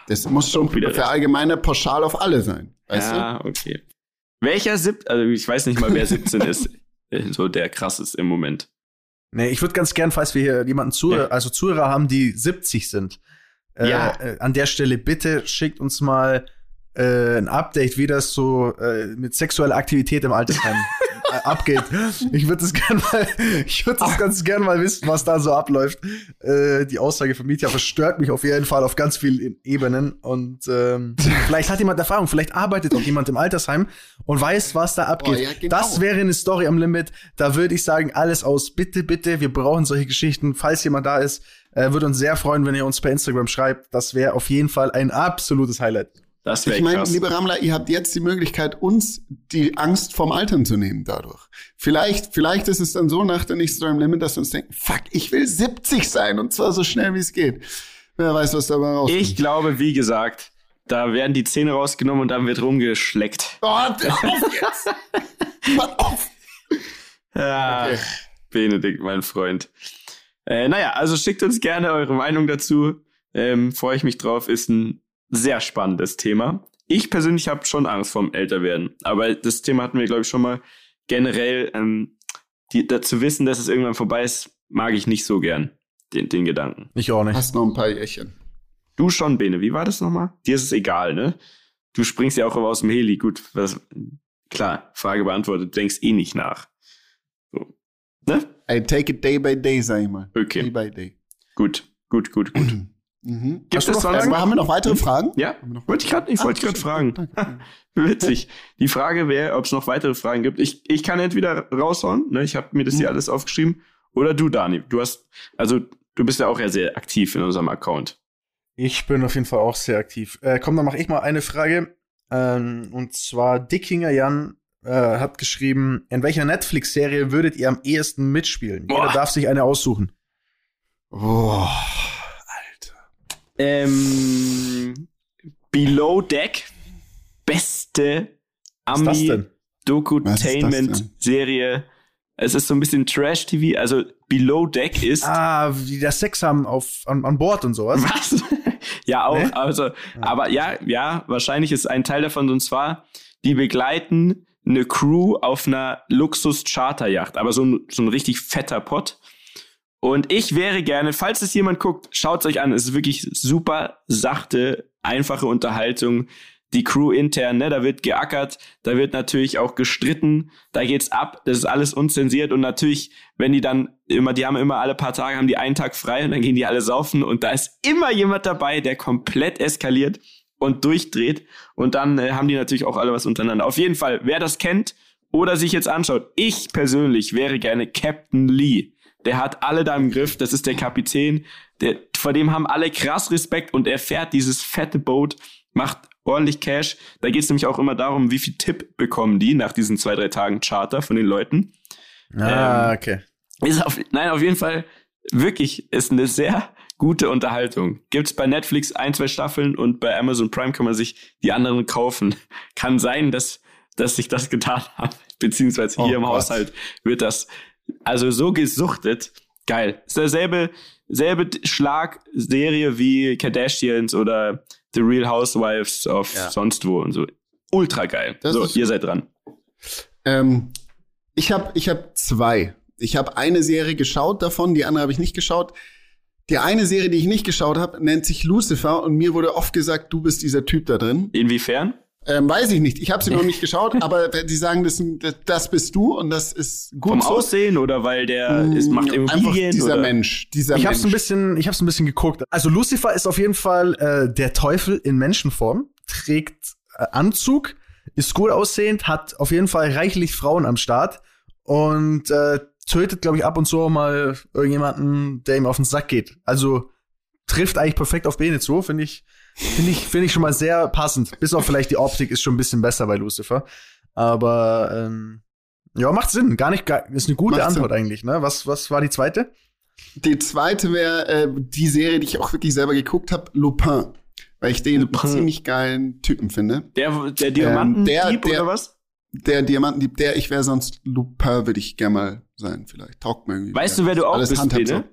das muss schon wieder für allgemeiner pauschal auf alle sein, weißt ja, okay. Welcher sieb, also ich weiß nicht mal, wer 17 ist, so der krass ist im Moment. Nee, ich würde ganz gern, falls wir hier jemanden zu, Ja. also Zuhörer haben, die 70 sind, äh, Ja. äh, an der Stelle bitte schickt uns mal äh, ein Update, wie das so äh, mit sexueller Aktivität im Altersheim äh, abgeht. Ich würde das gern mal, ich würde das ganz gern mal wissen, was da so abläuft. Äh, die Aussage von Mietja verstört mich auf jeden Fall auf ganz vielen Ebenen und ähm, vielleicht hat jemand Erfahrung, vielleicht arbeitet auch jemand im Altersheim und weiß, was da abgeht. Oh, ja, genau. Das wäre eine Story am Limit. Da würde ich sagen, alles aus. Bitte, bitte, wir brauchen solche Geschichten. Falls jemand da ist, äh, würde uns sehr freuen, wenn ihr uns per Instagram schreibt. Das wäre auf jeden Fall ein absolutes Highlight. Das wäre Ich meine, liebe Rammler, ihr habt jetzt die Möglichkeit, uns die Angst vom Altern zu nehmen dadurch. Vielleicht, vielleicht ist es dann so nach der nächsten Story im Limit, dass wir uns denken, fuck, ich will 70 sein und zwar so schnell wie es geht. Wer weiß, was dabei rauskommt. Ich glaube, wie gesagt, da werden die Zähne rausgenommen und dann wird rumgeschleckt. Oh, auf jetzt! Auf! Ja, Okay. Benedikt, mein Freund. Äh, naja, also schickt uns gerne eure Meinung dazu. Ähm, Freue ich mich drauf. Ist ein sehr spannendes Thema. Ich persönlich habe schon Angst vorm Älterwerden. Aber das Thema hatten wir, glaube ich, schon mal. Generell, ähm, die, da, zu wissen, dass es irgendwann vorbei ist, mag ich nicht so gern. Den, den Gedanken. Ich auch nicht. Hast noch ein paar Jährchen. Du schon, Bene. Wie war das nochmal? Dir ist es egal, ne? Du springst ja auch immer aus dem Heli. Gut, was, klar, Frage beantwortet. Du denkst eh nicht nach. So. Ne? I take it day by day, sag ich mal. Day Okay, by day. gut, gut, gut, gut. Mhm. Gibt du es noch sonst Äh, haben wir noch weitere Fragen? Ja, wollte ich gerade ich wollte gerade fragen. Witzig. Die Frage wäre, ob es noch weitere Fragen gibt. Ich, ich kann entweder raushauen, ne, ich habe mir das hier alles aufgeschrieben, oder du, Dani. Du hast, also du bist ja auch ja sehr aktiv in unserem Account. Ich bin auf jeden Fall auch sehr aktiv. Äh, komm, dann mache ich mal eine Frage. Ähm, und zwar Dickinger Jan äh, hat geschrieben, in welcher Netflix-Serie würdet ihr am ehesten mitspielen? Boah. Jeder darf sich eine aussuchen. Oh, Alter. Ähm, Below Deck, beste? Ami-Dokutainment-Serie. Es ist so ein bisschen Trash-TV, also Below Deck ist. Ah, wie das Sex haben auf, an, an Bord und sowas. Was? Ja, auch. Nee? Also, aber ja, ja, wahrscheinlich ist ein Teil davon und zwar, die begleiten eine Crew auf einer Luxus-Charterjacht, aber so ein, so ein richtig fetter Pott. Und ich wäre gerne, falls es jemand guckt, schaut es euch an. Es ist wirklich super sachte, einfache Unterhaltung. Die Crew intern, ne, da wird geackert, da wird natürlich auch gestritten, da geht's ab, das ist alles unzensiert und natürlich, wenn die dann immer, die haben immer alle paar Tage, haben die einen Tag frei und dann gehen die alle saufen und da ist immer jemand dabei, der komplett eskaliert und durchdreht und dann äh, haben die natürlich auch alle was untereinander. Auf jeden Fall, wer das kennt oder sich jetzt anschaut, ich persönlich wäre gerne Captain Lee. Der hat alle da im Griff, das ist der Kapitän, der, vor dem haben alle krass Respekt und er fährt dieses fette Boot, macht ordentlich Cash. Da geht es nämlich auch immer darum, wie viel Tipp bekommen die nach diesen zwei, drei Tagen Charter von den Leuten. Ah, okay. Ist auf, nein, auf jeden Fall wirklich ist eine sehr gute Unterhaltung. Gibt's bei Netflix ein, zwei Staffeln und bei Amazon Prime kann man sich die anderen kaufen. Kann sein, dass, dass ich das getan habe. Beziehungsweise hier Oh im Gott. Haushalt wird das also so gesuchtet. Geil. Ist derselbe selbe Schlagserie wie Kardashians oder The Real Housewives of Ja. sonst wo und so. Ultra geil. Das so, ihr seid dran. Ähm, ich habe ich hab zwei. Ich habe eine Serie geschaut davon, die andere habe ich nicht geschaut. Die eine Serie, die ich nicht geschaut habe, nennt sich Lucifer und mir wurde oft gesagt, du bist dieser Typ da drin. Inwiefern? Ähm, weiß ich nicht. Ich habe sie noch nicht geschaut, aber die sagen, das, das bist du und das ist gut Vom so. Aussehen oder weil der ist, macht Mm, Einfach Immobilien? dieser oder? Mensch, dieser Ich Mensch. hab's ein bisschen, ich hab's ein bisschen geguckt. Also Lucifer ist auf jeden Fall äh, der Teufel in Menschenform, trägt äh, Anzug, ist gut aussehend, hat auf jeden Fall reichlich Frauen am Start und äh, tötet, glaube ich, ab und zu mal irgendjemanden, der ihm auf den Sack geht. Also trifft eigentlich perfekt auf Bene zu, finde ich, finde ich, finde ich schon mal sehr passend. Bis auf vielleicht die Optik ist schon ein bisschen besser bei Lucifer, aber ähm, ja, macht Sinn. Gar nicht, gar, ist eine gute Macht Antwort Sinn. eigentlich. Ne? Was, was war die zweite? Die zweite wäre äh, die Serie, die ich auch wirklich selber geguckt habe, Lupin. Weil ich den Lupin. ziemlich geilen Typen finde. Der, der Diamantendieb der- der- oder was? Der Diamantendieb, der ich wäre sonst Lupin, würde ich gerne mal sein, vielleicht. Taugt mir irgendwie. Weißt du, wer du auch Alles bist, Bene?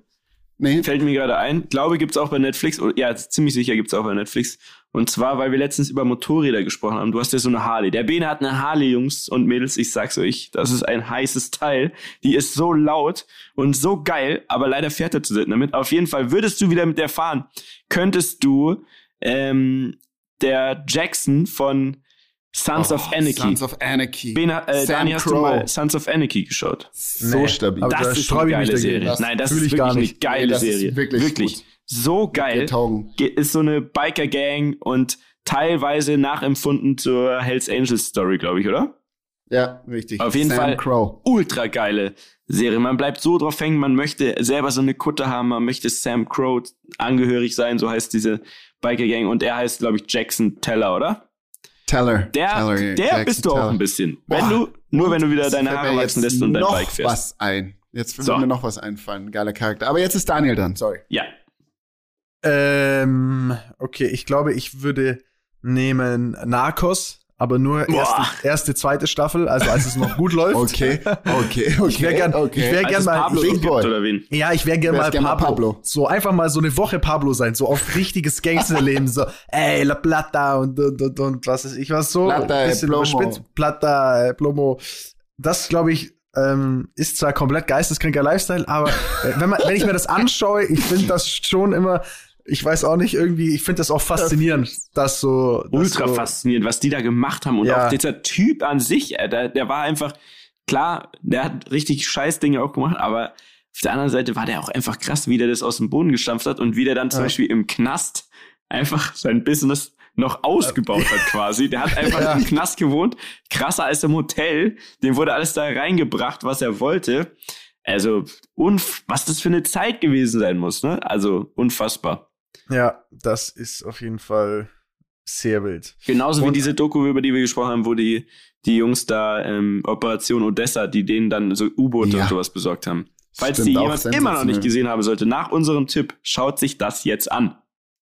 Nee. Fällt mir gerade ein. Glaube, gibt's auch bei Netflix. Ja, ziemlich sicher gibt's auch bei Netflix. Und zwar, weil wir letztens über Motorräder gesprochen haben. Du hast ja so eine Harley. Der Bene hat eine Harley, Jungs und Mädels. Ich sag's euch, das ist ein heißes Teil. Die ist so laut und so geil, aber leider fährt er zu selten damit. Auf jeden Fall, würdest du wieder mit der fahren, könntest du ähm, der Jackson von Sons of Oh, Anarchy. Sons of Anarchy. Bene, äh, Dani, hast du Crow. mal Sons of Anarchy geschaut? So Nee, stabil. aber Das da ist eine geile. Serie. Das Nein, das ist ich wirklich gar eine nicht. geile Nee, das ist Serie. wirklich gut. So geil. Ist so eine Biker-Gang und teilweise nachempfunden zur Hells Angels Story, glaube ich, oder? Ja, richtig. Auf jeden Sam Fall. Crow. Ultra geile Serie. Man bleibt so drauf hängen, man möchte selber so eine Kutte haben, man möchte Sam Crow angehörig sein, so heißt diese Biker-Gang. Und er heißt, glaube ich, Jackson Teller, oder? Teller. Der, Teller, der Jackson bist du auch Teller. ein bisschen. Wenn Boah. du, nur wenn du wieder deine Haare wachsen jetzt lässt und dein noch Bike fährst. was ein. Jetzt will So. mir noch was einfallen. Geiler Charakter. Aber jetzt ist Daniel dran, sorry. Ja. Ähm, okay, ich glaube, ich würde nehmen Narcos, aber nur erste, erste, zweite Staffel, also als es noch gut läuft. Okay, okay, okay. Ich wäre gern, okay. ich wär gern mal, Pablo Big Boy. oder wen? ja, ich wäre gern mal gern mal Pablo. Pablo. So einfach mal so eine Woche Pablo sein, so auf richtiges Gangsterleben, so, ey, La Plata und, und, und, und was ist ich was so. Plata, ein bisschen Plomo. überspitzt. Plata, Plomo. Das, glaube ich, ähm, ist zwar komplett geisteskranker Lifestyle, aber äh, wenn, man, wenn ich mir das anschaue, ich finde das schon immer, ich weiß auch nicht, irgendwie, ich finde das auch faszinierend, dass so. dass ultra so, faszinierend, was die da gemacht haben. Und Ja. auch dieser Typ an sich, äh, der, der war einfach, klar, der hat richtig scheiß Dinge auch gemacht, aber auf der anderen Seite war der auch einfach krass, wie der das aus dem Boden gestampft hat und wie der dann zum Ja. Beispiel im Knast einfach sein Business noch ausgebaut hat quasi. Der hat einfach Ja. im Knast gewohnt, krasser als im Hotel. Dem wurde alles da reingebracht, was er wollte. Also, unf was das für eine Zeit gewesen sein muss, ne? Also, unfassbar. Ja, das ist auf jeden Fall sehr wild. Genauso wie Und- diese Doku, über die wir gesprochen haben, wo die, die Jungs da ähm, Operation Odessa, die denen dann so U-Boote Ja. und sowas besorgt haben. Falls Stimmt, die jemand immer noch nicht gesehen haben sollte, nach unserem Tipp, schaut sich das jetzt an.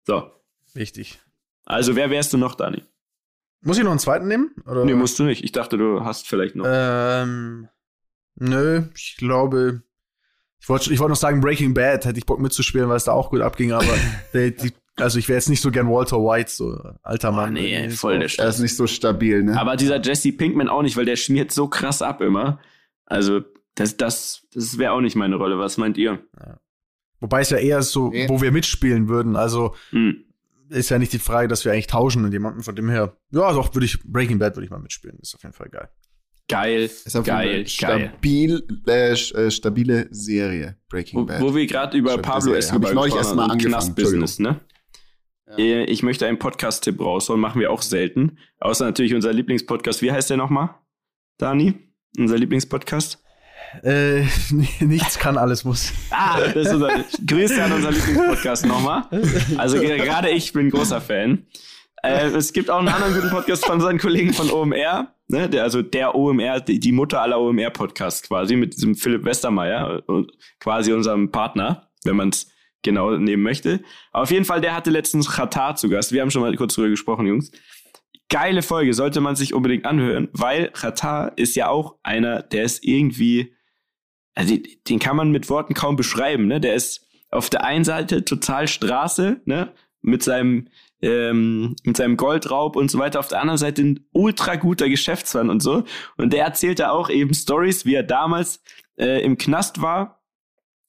So. Richtig. Also, wer wärst du noch, Dani? Muss ich noch einen zweiten nehmen? Oder? Nee, musst du nicht. Ich dachte, du hast vielleicht noch. Ähm, nö, ich glaube, ich wollte ich wollte noch sagen, Breaking Bad hätte ich Bock mitzuspielen, weil es da auch gut abging, aber die, die Also ich wäre jetzt nicht so gern Walter White, so alter Mann. Oh, nee, voll der Er ist nicht so stabil, ne? Aber dieser Jesse Pinkman auch nicht, weil der schmiert so krass ab immer. Also, das, das, das wäre auch nicht meine Rolle. Was meint ihr? Wobei es ja eher so, Nee. wo wir mitspielen würden. Also Hm. ist ja nicht die Frage, dass wir eigentlich tauschen mit jemandem. Von dem her, ja, doch, würde ich, Breaking Bad würde ich mal mitspielen. Ist auf jeden Fall geil. Geil, geil, Fall geil. stabil, äh, äh, stabile Serie, Breaking Wo, Bad. wo wir gerade über Stimmt, Pablo Escobar ich neulich gesprochen erst mal haben und angefangen, Knastbusiness, ne? Ja. Äh, Ich möchte einen Podcast-Tipp rausholen, machen wir auch selten. Außer natürlich unser Lieblingspodcast. Wie heißt der nochmal? Dani? Unser Lieblingspodcast? Äh, nichts kann, alles muss. Ah, das ist unser, Grüße an unser Lieblingspodcast nochmal. Also ge- gerade ich bin großer Fan. Äh, es gibt auch einen anderen guten Podcast von unseren Kollegen von OMR, ne? der, also der OMR, die, Mutter aller OMR-Podcasts quasi, mit diesem Philipp Westermeier, quasi unserem Partner, wenn man es genau nehmen möchte. Aber auf jeden Fall, der hatte letztens Qatar zu Gast. Wir haben schon mal kurz drüber gesprochen, Jungs. Geile Folge, sollte man sich unbedingt anhören, weil Qatar ist ja auch einer, der ist irgendwie, also den kann man mit Worten kaum beschreiben, ne? Der ist auf der einen Seite total Straße, ne? Mit seinem, ähm, mit seinem Goldraub und so weiter. Auf der anderen Seite ein ultra guter Geschäftsmann und so. Und der erzählte auch eben Stories, wie er damals äh, im Knast war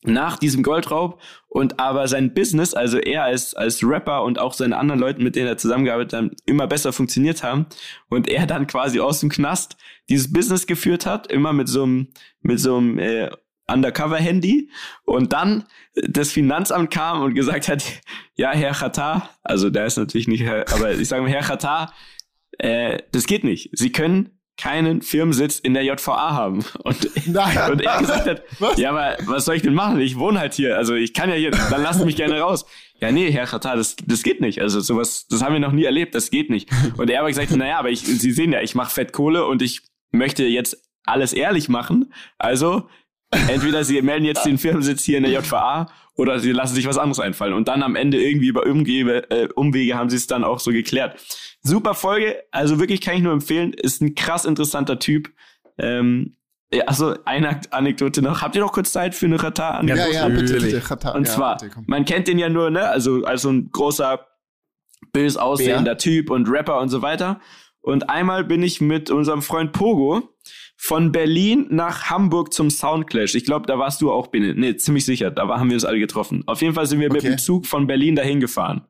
nach diesem Goldraub und aber sein Business, also er als, als Rapper und auch seine anderen Leute, mit denen er zusammengearbeitet hat, immer besser funktioniert haben und er dann quasi aus dem Knast dieses Business geführt hat, immer mit so einem, mit so einem äh, Undercover-Handy und dann das Finanzamt kam und gesagt hat, ja, Herr Khatar, also der ist natürlich nicht, aber ich sage mal, Herr Khatar, äh, das geht nicht. Sie können keinen Firmensitz in der JVA haben. Und, Nein. und er gesagt hat, Was? ja, aber was soll ich denn machen? Ich wohne halt hier. Also ich kann ja hier, dann lasst mich gerne raus. Ja, nee, Herr Khatar, das, das geht nicht. Also sowas, das haben wir noch nie erlebt, das geht nicht. Und er aber gesagt, naja, aber ich, Sie sehen ja, ich mache Fettkohle und ich möchte jetzt alles ehrlich machen. Also entweder Sie melden jetzt den Firmensitz hier in der JVA oder Sie lassen sich was anderes einfallen. Und dann am Ende irgendwie über Umgebe, äh, Umwege haben Sie es dann auch so geklärt. Super Folge, also wirklich kann ich nur empfehlen. Ist ein krass interessanter Typ. Ähm, ja, also eine Anekdote noch. Habt ihr noch kurz Zeit für eine ja, Ratar-Anekdote? ja, bitte, Natürlich. bitte, Katar. Und ja, zwar, bitte, man kennt den ja nur, ne, also als so ein großer, bös aussehender Typ und Rapper und so weiter. Und einmal bin ich mit unserem Freund Pogo von Berlin nach Hamburg zum Soundclash. Ich glaube, da warst du auch, Bene. Nee, ziemlich sicher. Da haben wir uns alle getroffen. Auf jeden Fall sind wir mit Okay. dem Zug von Berlin dahin gefahren.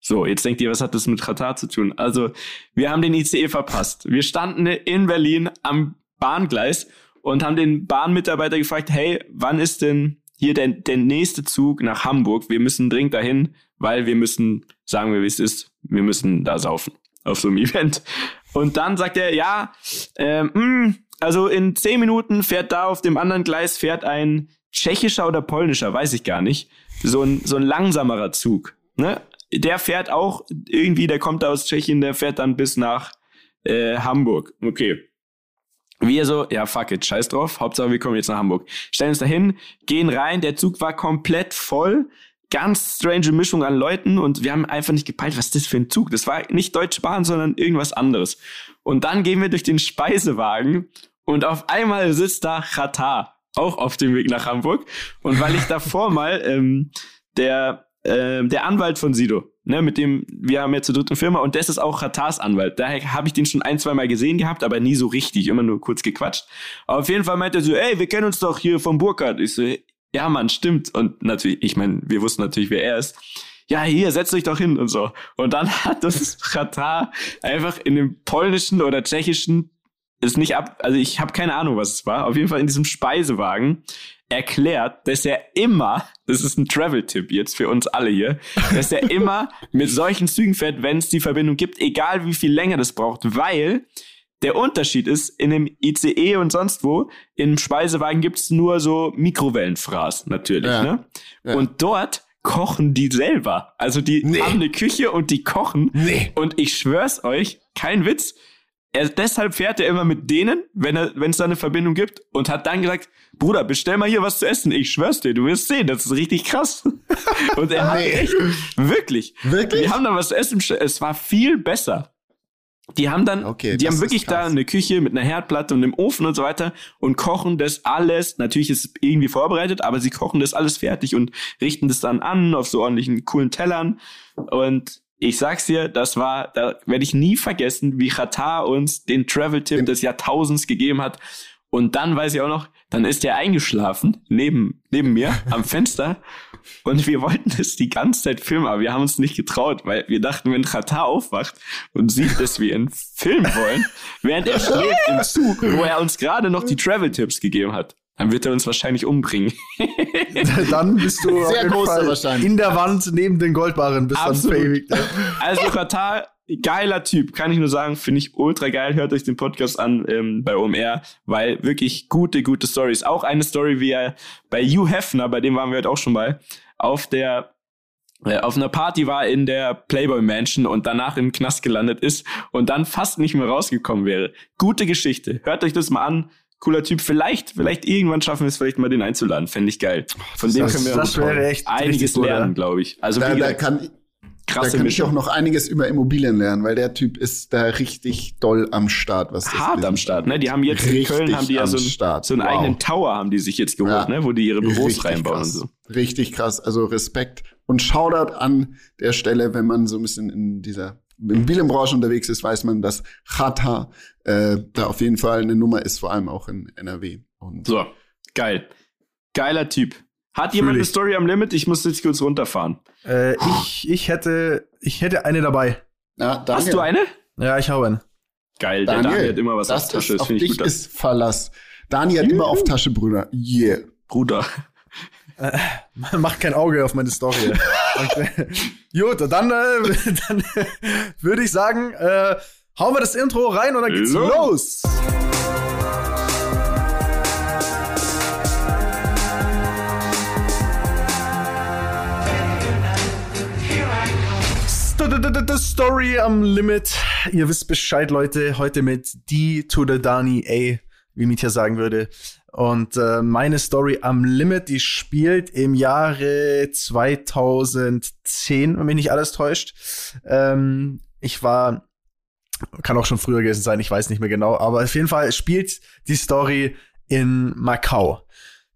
So, jetzt denkt ihr, was hat das mit Katar zu tun? Also, wir haben den ICE verpasst. Wir standen in Berlin am Bahngleis und haben den Bahnmitarbeiter gefragt, hey, wann ist denn hier der, der nächste Zug nach Hamburg? Wir müssen dringend dahin, weil wir müssen, sagen wir, wie es ist, wir müssen da saufen auf so einem Event. Und dann sagt er, ja, ähm, mh, also in zehn Minuten fährt da auf dem anderen Gleis fährt ein tschechischer oder polnischer, weiß ich gar nicht, so ein, so ein langsamerer Zug. Ne? Der fährt auch irgendwie, der kommt da aus Tschechien, der fährt dann bis nach äh, Hamburg. Okay. Wir so, ja, fuck it, scheiß drauf. Hauptsache, wir kommen jetzt nach Hamburg. Stellen uns dahin, gehen rein, der Zug war komplett voll. Ganz strange Mischung an Leuten und wir haben einfach nicht gepeilt, was ist das für ein Zug? Das war nicht Deutsche Bahn, sondern irgendwas anderes. Und dann gehen wir durch den Speisewagen und auf einmal sitzt da Qatar, auch auf dem Weg nach Hamburg. Und weil ich davor mal ähm, der ähm, der Anwalt von Sido, ne, mit dem wir haben ja zur dritten Firma und das ist auch Ratars Anwalt. Daher habe ich den schon ein, zwei Mal gesehen gehabt, aber nie so richtig, immer nur kurz gequatscht. Aber auf jeden Fall meinte er so, ey, wir kennen uns doch hier vom Burkhardt. Ich so, ja, Mann, stimmt. Und natürlich, ich meine, wir wussten natürlich, wer er ist. Ja, hier, setzt euch doch hin und so. Und dann hat das Katar einfach in dem polnischen oder tschechischen, ist nicht ab, also ich habe keine Ahnung, was es war, auf jeden Fall in diesem Speisewagen erklärt, dass er immer, das ist ein Travel-Tipp jetzt für uns alle hier, dass er immer mit solchen Zügen fährt, wenn es die Verbindung gibt, egal wie viel länger das braucht, weil der Unterschied ist, in dem ICE und sonst wo, im Speisewagen gibt's nur so Mikrowellenfraß, natürlich, Ja. ne? Ja. Und dort kochen die selber. Also die Nee. haben eine Küche und die kochen. Nee. Und ich schwör's euch, kein Witz, er, deshalb fährt er immer mit denen, wenn wenn es da eine Verbindung gibt, und hat dann gesagt, Bruder, bestell mal hier was zu essen. Ich schwör's dir, du wirst sehen, das ist richtig krass. Und er hat Nee. echt, wirklich. Wirklich? Wir haben da was zu essen, es war viel besser. Die haben dann, Okay, die haben wirklich da eine Küche mit einer Herdplatte und einem Ofen und so weiter und kochen das alles. Natürlich ist es irgendwie vorbereitet, aber sie kochen das alles fertig und richten das dann an auf so ordentlichen coolen Tellern. Und ich sag's dir, das war, da werde ich nie vergessen, wie Qatar uns den Travel-Tipp des Jahrtausends gegeben hat. Und dann weiß ich auch noch, dann ist er eingeschlafen neben neben mir am Fenster und wir wollten es die ganze Zeit filmen, aber wir haben uns nicht getraut, weil wir dachten, wenn Qatar aufwacht und sieht, dass wir ihn filmen wollen, während er schläft im Zug, wo er uns gerade noch die Travel-Tipps gegeben hat, dann wird er uns wahrscheinlich umbringen. dann bist du auf Sehr jeden großer Fall wahrscheinlich. in der Wand neben den Goldbarren bist dann Absolut. verewigt. Also Qatar, geiler Typ, kann ich nur sagen, finde ich ultra geil. Hört euch den Podcast an ähm, bei OMR, weil wirklich gute, gute Stories. Auch eine Story wie er bei Hugh Hefner, bei dem waren wir heute auch schon mal, auf der äh, auf einer Party war in der Playboy Mansion und danach im Knast gelandet ist und dann fast nicht mehr rausgekommen wäre. Gute Geschichte. Hört euch das mal an. Cooler Typ. Vielleicht, vielleicht irgendwann schaffen wir es vielleicht mal den einzuladen. Fände ich geil. Von dem das- können wir das wäre echt einiges lernen, glaube ich. Also Da, wie da gesagt, kann, da krasse kann ich auch Mischung. noch einiges über Immobilien lernen, weil der Typ ist da richtig doll am Start, was hart am Start, ne? Die haben jetzt in Richtig Köln haben die ja so, einen- Start. so einen Wow. eigenen Tower haben die sich jetzt geholt, Ja. ne? Wo die ihre Büros Richtig reinbauen krass. und so. Richtig krass. Also Respekt und Shoutout an der Stelle, wenn man so ein bisschen in dieser Immobilienbranche unterwegs ist, weiß man, dass Chata äh, da auf jeden Fall eine Nummer ist, vor allem auch in NRW. Und So, geil. Geiler Typ. Hat jemand Fühl eine. Story am Limit? Ich muss jetzt kurz runterfahren. Äh, ich, ich hätte, ich hätte eine dabei. Daniel, Hast du eine? Ja, ich habe eine. Geil, der Daniel, Daniel hat immer was auf das der Tasche. Das auf finde ich gut. ist Verlass. Dani hat immer auf Tasche, Bruder. Yeah. Bruder. Mach kein Auge auf meine Story. Gut, dann, äh, dann äh, würde ich sagen, äh, hauen wir das Intro rein und dann geht's Los. los. Story am Limit. Ihr wisst Bescheid, Leute. Heute mit D to the Dani A, wie Mietja sagen würde. Und äh, meine Story am Limit, die spielt im Jahre 2010, wenn mich nicht alles täuscht. Ähm, ich war, kann auch schon früher gewesen sein, ich weiß nicht mehr genau, aber auf jeden Fall spielt die Story in Macau.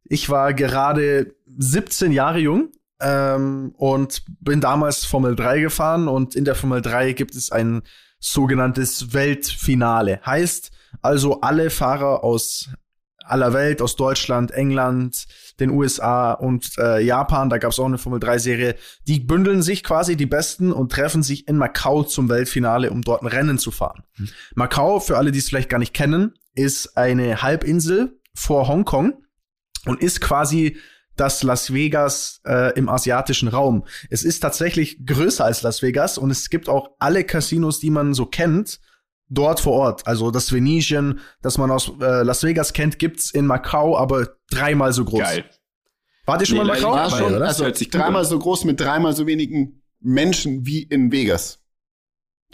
Ich war gerade 17 Jahre jung ähm, und bin damals Formel 3 gefahren und in der Formel 3 gibt es ein sogenanntes Weltfinale. Heißt also alle Fahrer aus aller Welt, aus Deutschland, England, den USA und äh, Japan, da gab es auch eine Formel 3-Serie, die bündeln sich quasi die Besten und treffen sich in Macau zum Weltfinale, um dort ein Rennen zu fahren. Macau, für alle, die es vielleicht gar nicht kennen, ist eine Halbinsel vor Hongkong und ist quasi das Las Vegas äh, im asiatischen Raum. Es ist tatsächlich größer als Las Vegas und es gibt auch alle Casinos, die man so kennt, dort vor Ort. Also das Venetian, das man aus äh, Las Vegas kennt, gibt's in Macau, aber dreimal so groß. Geil. Wart ihr schon Nee, mal in Macau? War nicht. schon, also dreimal so groß mit dreimal so wenigen Menschen wie in Vegas.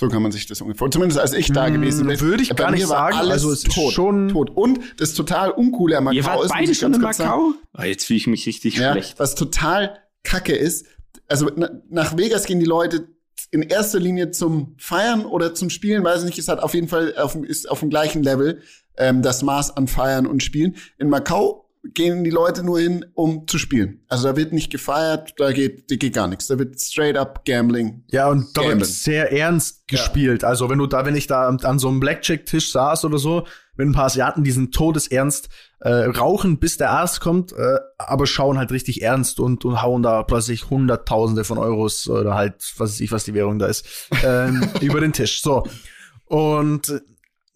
So kann man sich das ungefähr. Zumindest als ich da Hm, gewesen bin. würde ich Bei gar mir nicht war sagen. Alles Also es ist tot, schon- tot. Und das total uncoole an Macau Ihr wart ist, muss beide ich schon ganz in Macau? Oh, jetzt fühle ich mich richtig Ja, schlecht. was total kacke ist, also na, nach Vegas gehen die Leute in erster Linie zum Feiern oder zum Spielen, weiß ich nicht, ist halt auf jeden Fall auf, dem- ist auf dem gleichen Level ähm, das Maß an Feiern und Spielen. In Macau gehen die Leute nur hin, um zu spielen. Also da wird nicht gefeiert, da geht, da geht gar nichts. Da wird straight up Gambling. Ja, und da wird sehr ernst gespielt. Also, wenn du da, wenn ich da an, so einem Blackjack-Tisch saß oder so, wenn ein paar Asiaten diesen todesernst äh, rauchen, bis der Arzt kommt, äh, aber schauen halt richtig ernst und, und hauen da plötzlich Hunderttausende von Euros oder halt, was weiß ich, was die Währung da ist, ähm, über den Tisch. So. Und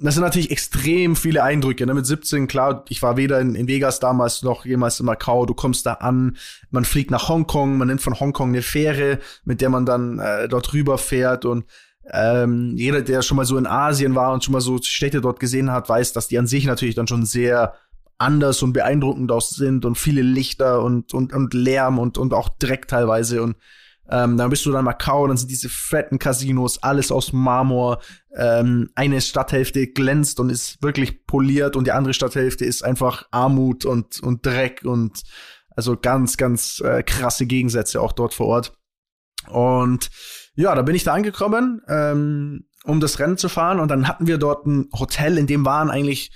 das sind natürlich extrem viele Eindrücke. Ne? Mit 17, klar, ich war weder in, in Vegas damals noch jemals in Macau. Du kommst da an, man fliegt nach Hongkong, man nimmt von Hongkong eine Fähre, mit der man dann äh, dort rüber fährt und ähm, jeder, der schon mal so in Asien war und schon mal so Städte dort gesehen hat, weiß, dass die an sich natürlich dann schon sehr anders und beeindruckend aus sind und viele Lichter und, und, und Lärm und, und auch Dreck teilweise und ähm, dann bist du dann in Macau, dann sind diese fetten Casinos, alles aus Marmor. Ähm, eine Stadthälfte glänzt und ist wirklich poliert und die andere Stadthälfte ist einfach Armut und, und Dreck und also ganz, ganz äh, krasse Gegensätze auch dort vor Ort. Und ja, da bin ich da angekommen, ähm, um das Rennen zu fahren. Und dann hatten wir dort ein Hotel, in dem waren eigentlich,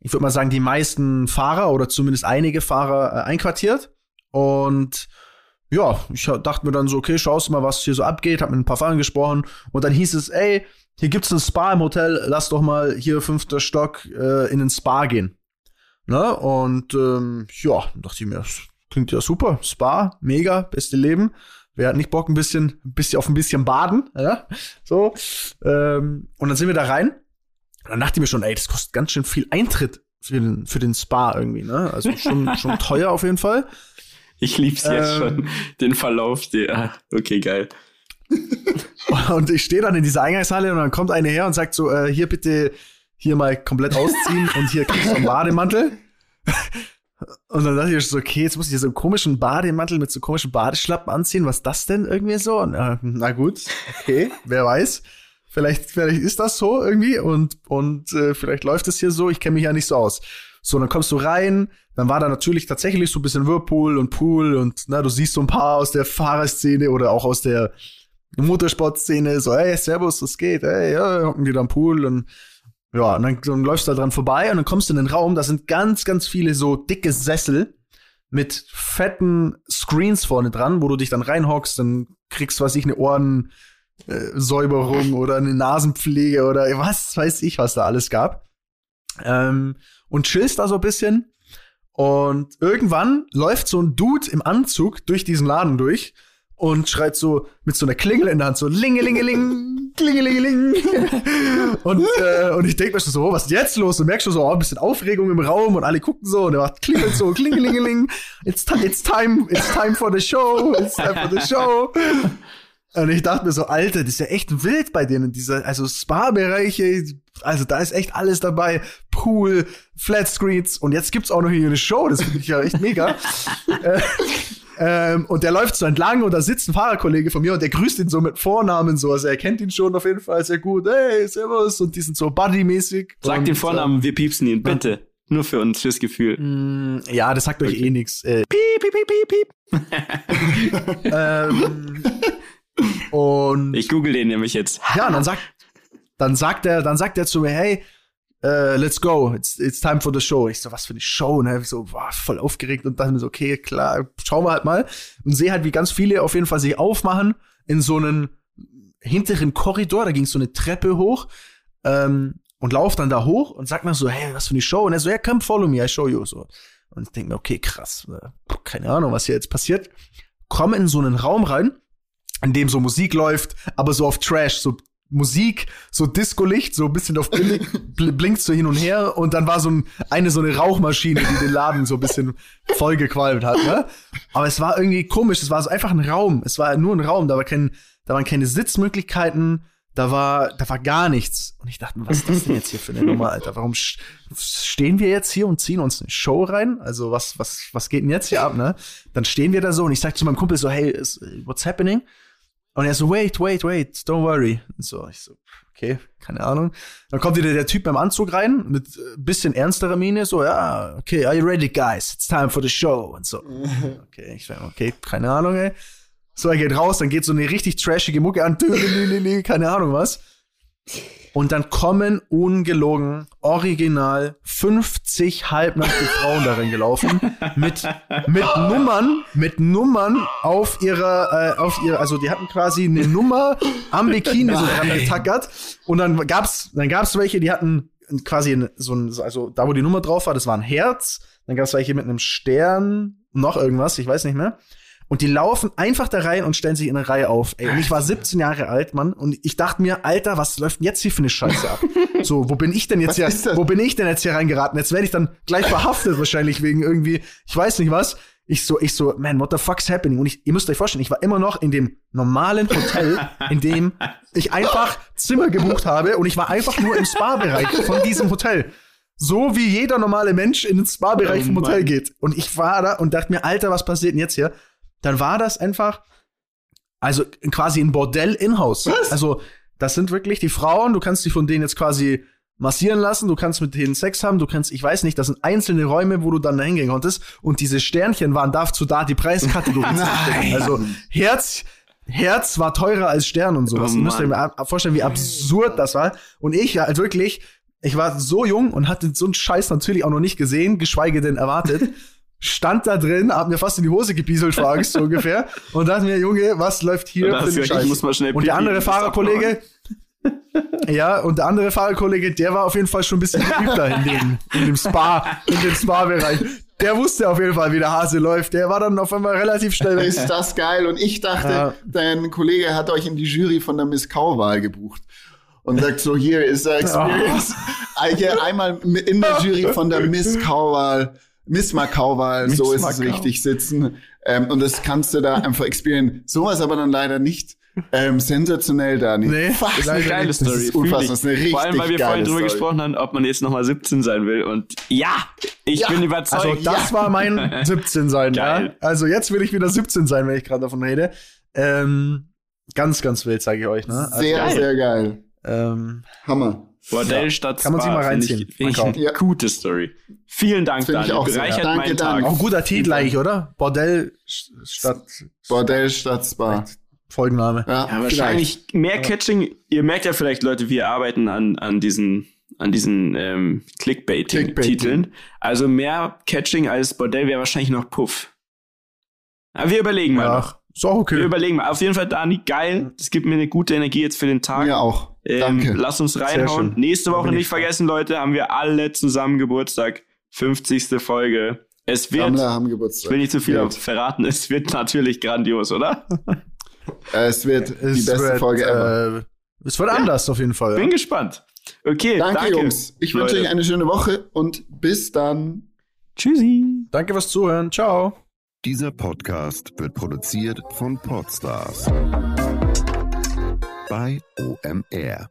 ich würde mal sagen, die meisten Fahrer oder zumindest einige Fahrer äh, einquartiert. Und ja, ich dachte mir dann so, okay, schaust mal, was hier so abgeht, hab mit ein paar Fahrern gesprochen und dann hieß es, ey, hier gibt's ein Spa im Hotel, lass doch mal hier fünfter Stock äh, in den Spa gehen. Ne? Und ähm, ja, dachte ich mir, das klingt ja super, Spa, mega, beste Leben. Wer hat nicht Bock, ein bisschen, ein bisschen auf ein bisschen baden, ja? So. Ähm, und dann sind wir da rein. Und dann dachte ich mir schon, ey, das kostet ganz schön viel Eintritt für den, für den Spa irgendwie, ne? Also schon, schon teuer auf jeden Fall. Ich lieb's jetzt ähm, schon, den Verlauf. Der, okay, geil. und ich stehe dann in dieser Eingangshalle und dann kommt eine her und sagt so, äh, hier bitte hier mal komplett ausziehen und hier kriegst du einen Bademantel. Und dann dachte ich so, okay, jetzt muss ich hier so einen komischen Bademantel mit so komischen Badeschlappen anziehen. Was ist das denn irgendwie so? Und, äh, na gut, okay, wer weiß. Vielleicht, vielleicht ist das so irgendwie und, und äh, vielleicht läuft es hier so. Ich kenne mich ja nicht so aus. So, dann kommst du rein, dann war da natürlich tatsächlich so ein bisschen Whirlpool und Pool und na, du siehst so ein paar aus der Fahrerszene oder auch aus der Motorsportszene, so, hey, servus, was geht? Hey, ja, hocken die da am Pool und ja, und dann, dann läufst du da dran vorbei und dann kommst du in den Raum, da sind ganz, ganz viele so dicke Sessel mit fetten Screens vorne dran, wo du dich dann reinhockst, dann kriegst, was ich, eine Ohrensäuberung oder eine Nasenpflege oder was weiß ich, was da alles gab. Ähm, und chillst da so ein bisschen und irgendwann läuft so ein Dude im Anzug durch diesen Laden durch und schreit so mit so einer Klingel in der Hand so Lingelingeling, Klingelingeling. und, äh, und ich denke mir schon so, oh, was ist jetzt los? Und merkst schon so, oh, ein bisschen Aufregung im Raum und alle gucken so und er macht klingelt so, Klingelingeling. It's, it's time, it's time for the show, it's time for the show. Und ich dachte mir so, Alter, das ist ja echt wild bei denen, diese, also Spa-Bereiche, also da ist echt alles dabei. Pool, Flatscreens und jetzt gibt's auch noch hier eine Show, das finde ich ja echt mega. äh, ähm, und der läuft so entlang und da sitzt ein Fahrerkollege von mir und der grüßt ihn so mit Vornamen so. Also er kennt ihn schon auf jeden Fall sehr gut. Hey, servus. Und die sind so buddy-mäßig. Sag den Vornamen, wir piepsen ihn, bitte. Nur für uns, fürs Gefühl. Mm, ja, das sagt okay. euch eh nix. Äh, piep, piep, piep, piep, piep. ähm, und ich google den nämlich jetzt. Ja, und dann sagt, dann sagt er, dann sagt er zu mir, hey, uh, let's go, it's, it's time for the show. Ich so, was für eine Show, ne? Ich so, boah, voll aufgeregt und dann so, okay, klar, schauen wir halt mal. Und sehe halt, wie ganz viele auf jeden Fall sich aufmachen in so einen hinteren Korridor, da ging so eine Treppe hoch, ähm, und lauf dann da hoch und sag mir so, hey, was für eine Show? Und er so, ja, come follow me, I show you, so. Und ich denke mir, okay, krass, äh, keine Ahnung, was hier jetzt passiert. Komm in so einen Raum rein, in dem so Musik läuft, aber so auf Trash, so Musik, so Disco-Licht, so ein bisschen auf billig, blinkt so hin und her und dann war so ein, eine so eine Rauchmaschine, die den Laden so ein bisschen vollgequalmt hat, ne? Aber es war irgendwie komisch, es war so einfach ein Raum, es war nur ein Raum, da war kein, da waren keine Sitzmöglichkeiten, da war, da war gar nichts. Und ich dachte was ist das denn jetzt hier für eine Nummer, Alter? Warum stehen wir jetzt hier und ziehen uns eine Show rein? Also was, was, was geht denn jetzt hier ab, ne? Dann stehen wir da so und ich sag zu meinem Kumpel so, hey, what's happening? Und er so, wait, wait, wait, don't worry. Und so, ich so, okay, keine Ahnung. Dann kommt wieder der Typ beim Anzug rein, mit äh, bisschen ernsterer Miene, so, ja, okay, are you ready, guys? It's time for the show. Und so, okay, ich sag, okay, keine Ahnung, ey. So, er geht raus, dann geht so eine richtig trashige Mucke an, keine Ahnung was. Und dann kommen ungelogen, original 50 halbnackte Frauen darin gelaufen mit mit Nummern, mit Nummern auf ihrer äh, auf ihrer also die hatten quasi eine Nummer am Bikini so dran getackert. Und dann gab's dann gab's welche, die hatten quasi so ein also da wo die Nummer drauf war, das war ein Herz, dann gab's welche mit einem Stern, noch irgendwas, ich weiß nicht mehr. Und die laufen einfach da rein und stellen sich in eine Reihe auf. Ey, und ich war 17 Jahre alt, Mann. Und ich dachte mir, Alter, was läuft denn jetzt hier für eine Scheiße ab? So, wo bin ich denn jetzt hier, wo bin ich denn jetzt hier reingeraten? Jetzt werde ich dann gleich verhaftet wahrscheinlich wegen irgendwie, ich weiß nicht was. Ich so, ich so, man, what the fuck's happening? Und ich, ihr müsst euch vorstellen, ich war immer noch in dem normalen Hotel, in dem ich einfach Zimmer gebucht habe und ich war einfach nur im Spa-Bereich von diesem Hotel. So wie jeder normale Mensch in den Spa-Bereich oh, vom Hotel Mann. geht. Und ich war da und dachte mir, Alter, was passiert denn jetzt hier? Dann war das einfach, also quasi ein Bordell in-house. Also, das sind wirklich die Frauen, du kannst dich von denen jetzt quasi massieren lassen, du kannst mit denen Sex haben, du kannst, ich weiß nicht, das sind einzelne Räume, wo du dann da hingehen konntest und diese Sternchen waren dazu da, die Preiskategorien zu bestimmen. Also Herz, Herz war teurer als Stern und sowas. Oh, Ihr müsst Mann. mal vorstellen, wie absurd das war. Und ich, ja, halt wirklich, ich war so jung und hatte so einen Scheiß natürlich auch noch nicht gesehen, geschweige denn erwartet. Stand da drin, hab mir fast in die Hose gebieselt vor Angst so ungefähr und dachte mir, Junge, was läuft hier Und für Scheiß? ich muss mal schnell und der andere Fahrerkollege, ja, und der andere Fahrerkollege, der war auf jeden Fall schon ein bisschen geübter in dem, in dem Spa, in dem Spa-Bereich. Der wusste auf jeden Fall, wie der Hase läuft. Der war dann auf einmal relativ schnell weg. Ist das geil? Und ich dachte, Ja. dein Kollege hat euch in die Jury von der Miss Cow-Wahl gebucht. Und sagt so, hier ist der Experience. Oh. Hier einmal in der Jury von der Miss Cow-Wahl, Miss Macau-Wahl, so ist es richtig sitzen. Ähm, und das kannst du da einfach experience. Sowas aber dann leider nicht ähm, sensationell da nicht. Nee, Fuck, Das ist eine geile nicht. Story. Das ist unfassbar. Das ist eine richtig Vor allem, weil wir vorhin drüber Story. gesprochen haben, ob man jetzt nochmal 17 sein will. Und ja, ich Ja. bin Also überzeugt. das war mein 17 sein, ja. Also jetzt will ich wieder 17 sein, wenn ich gerade davon rede. Ähm, ganz, ganz wild, sage ich euch. Ne? Also, Sehr, geil. sehr geil. ähm, Hammer. Bordell statt Kann man sich mal reinziehen. Ich, finde ich Mal eine kaufen. Ja. gute Story. Vielen Dank, Finde ich Daniel. Bereichert Danke, meinen. Tag. auch ein guter Titel eigentlich, oder? Bordell st- statt Bordell statt Spa. Folgenname. Ja, Ja, wahrscheinlich mehr Catching. Ihr merkt ja vielleicht, Leute, wir arbeiten an, an diesen, an diesen ähm, Clickbaiting-Titeln. Clickbaiting. Also mehr Catching als Bordell wäre wahrscheinlich noch Puff. Aber wir überlegen mal. Ach, ist auch Wir okay. überlegen mal. Auf jeden Fall, Dani, geil. Das gibt mir eine gute Energie jetzt für den Tag. Mir auch. Ähm, Danke. Lass uns reinhauen. Nächste Woche ich nicht vergessen, Leute, haben wir alle zusammen Geburtstag. 50. Folge. Es wird, Sammler haben ich Geburtstag. will nicht zu viel Wild. verraten, es wird natürlich grandios, oder? Äh, es wird die Es beste wird, Folge ever. Äh, es wird anders auf jeden Fall. Bin Ja. gespannt. Okay, Danke, danke, Jungs. Ich Leute. wünsche euch eine schöne Woche und bis dann. Tschüssi. Danke fürs Zuhören. Ciao. Dieser Podcast wird produziert von Podstars bei OMR.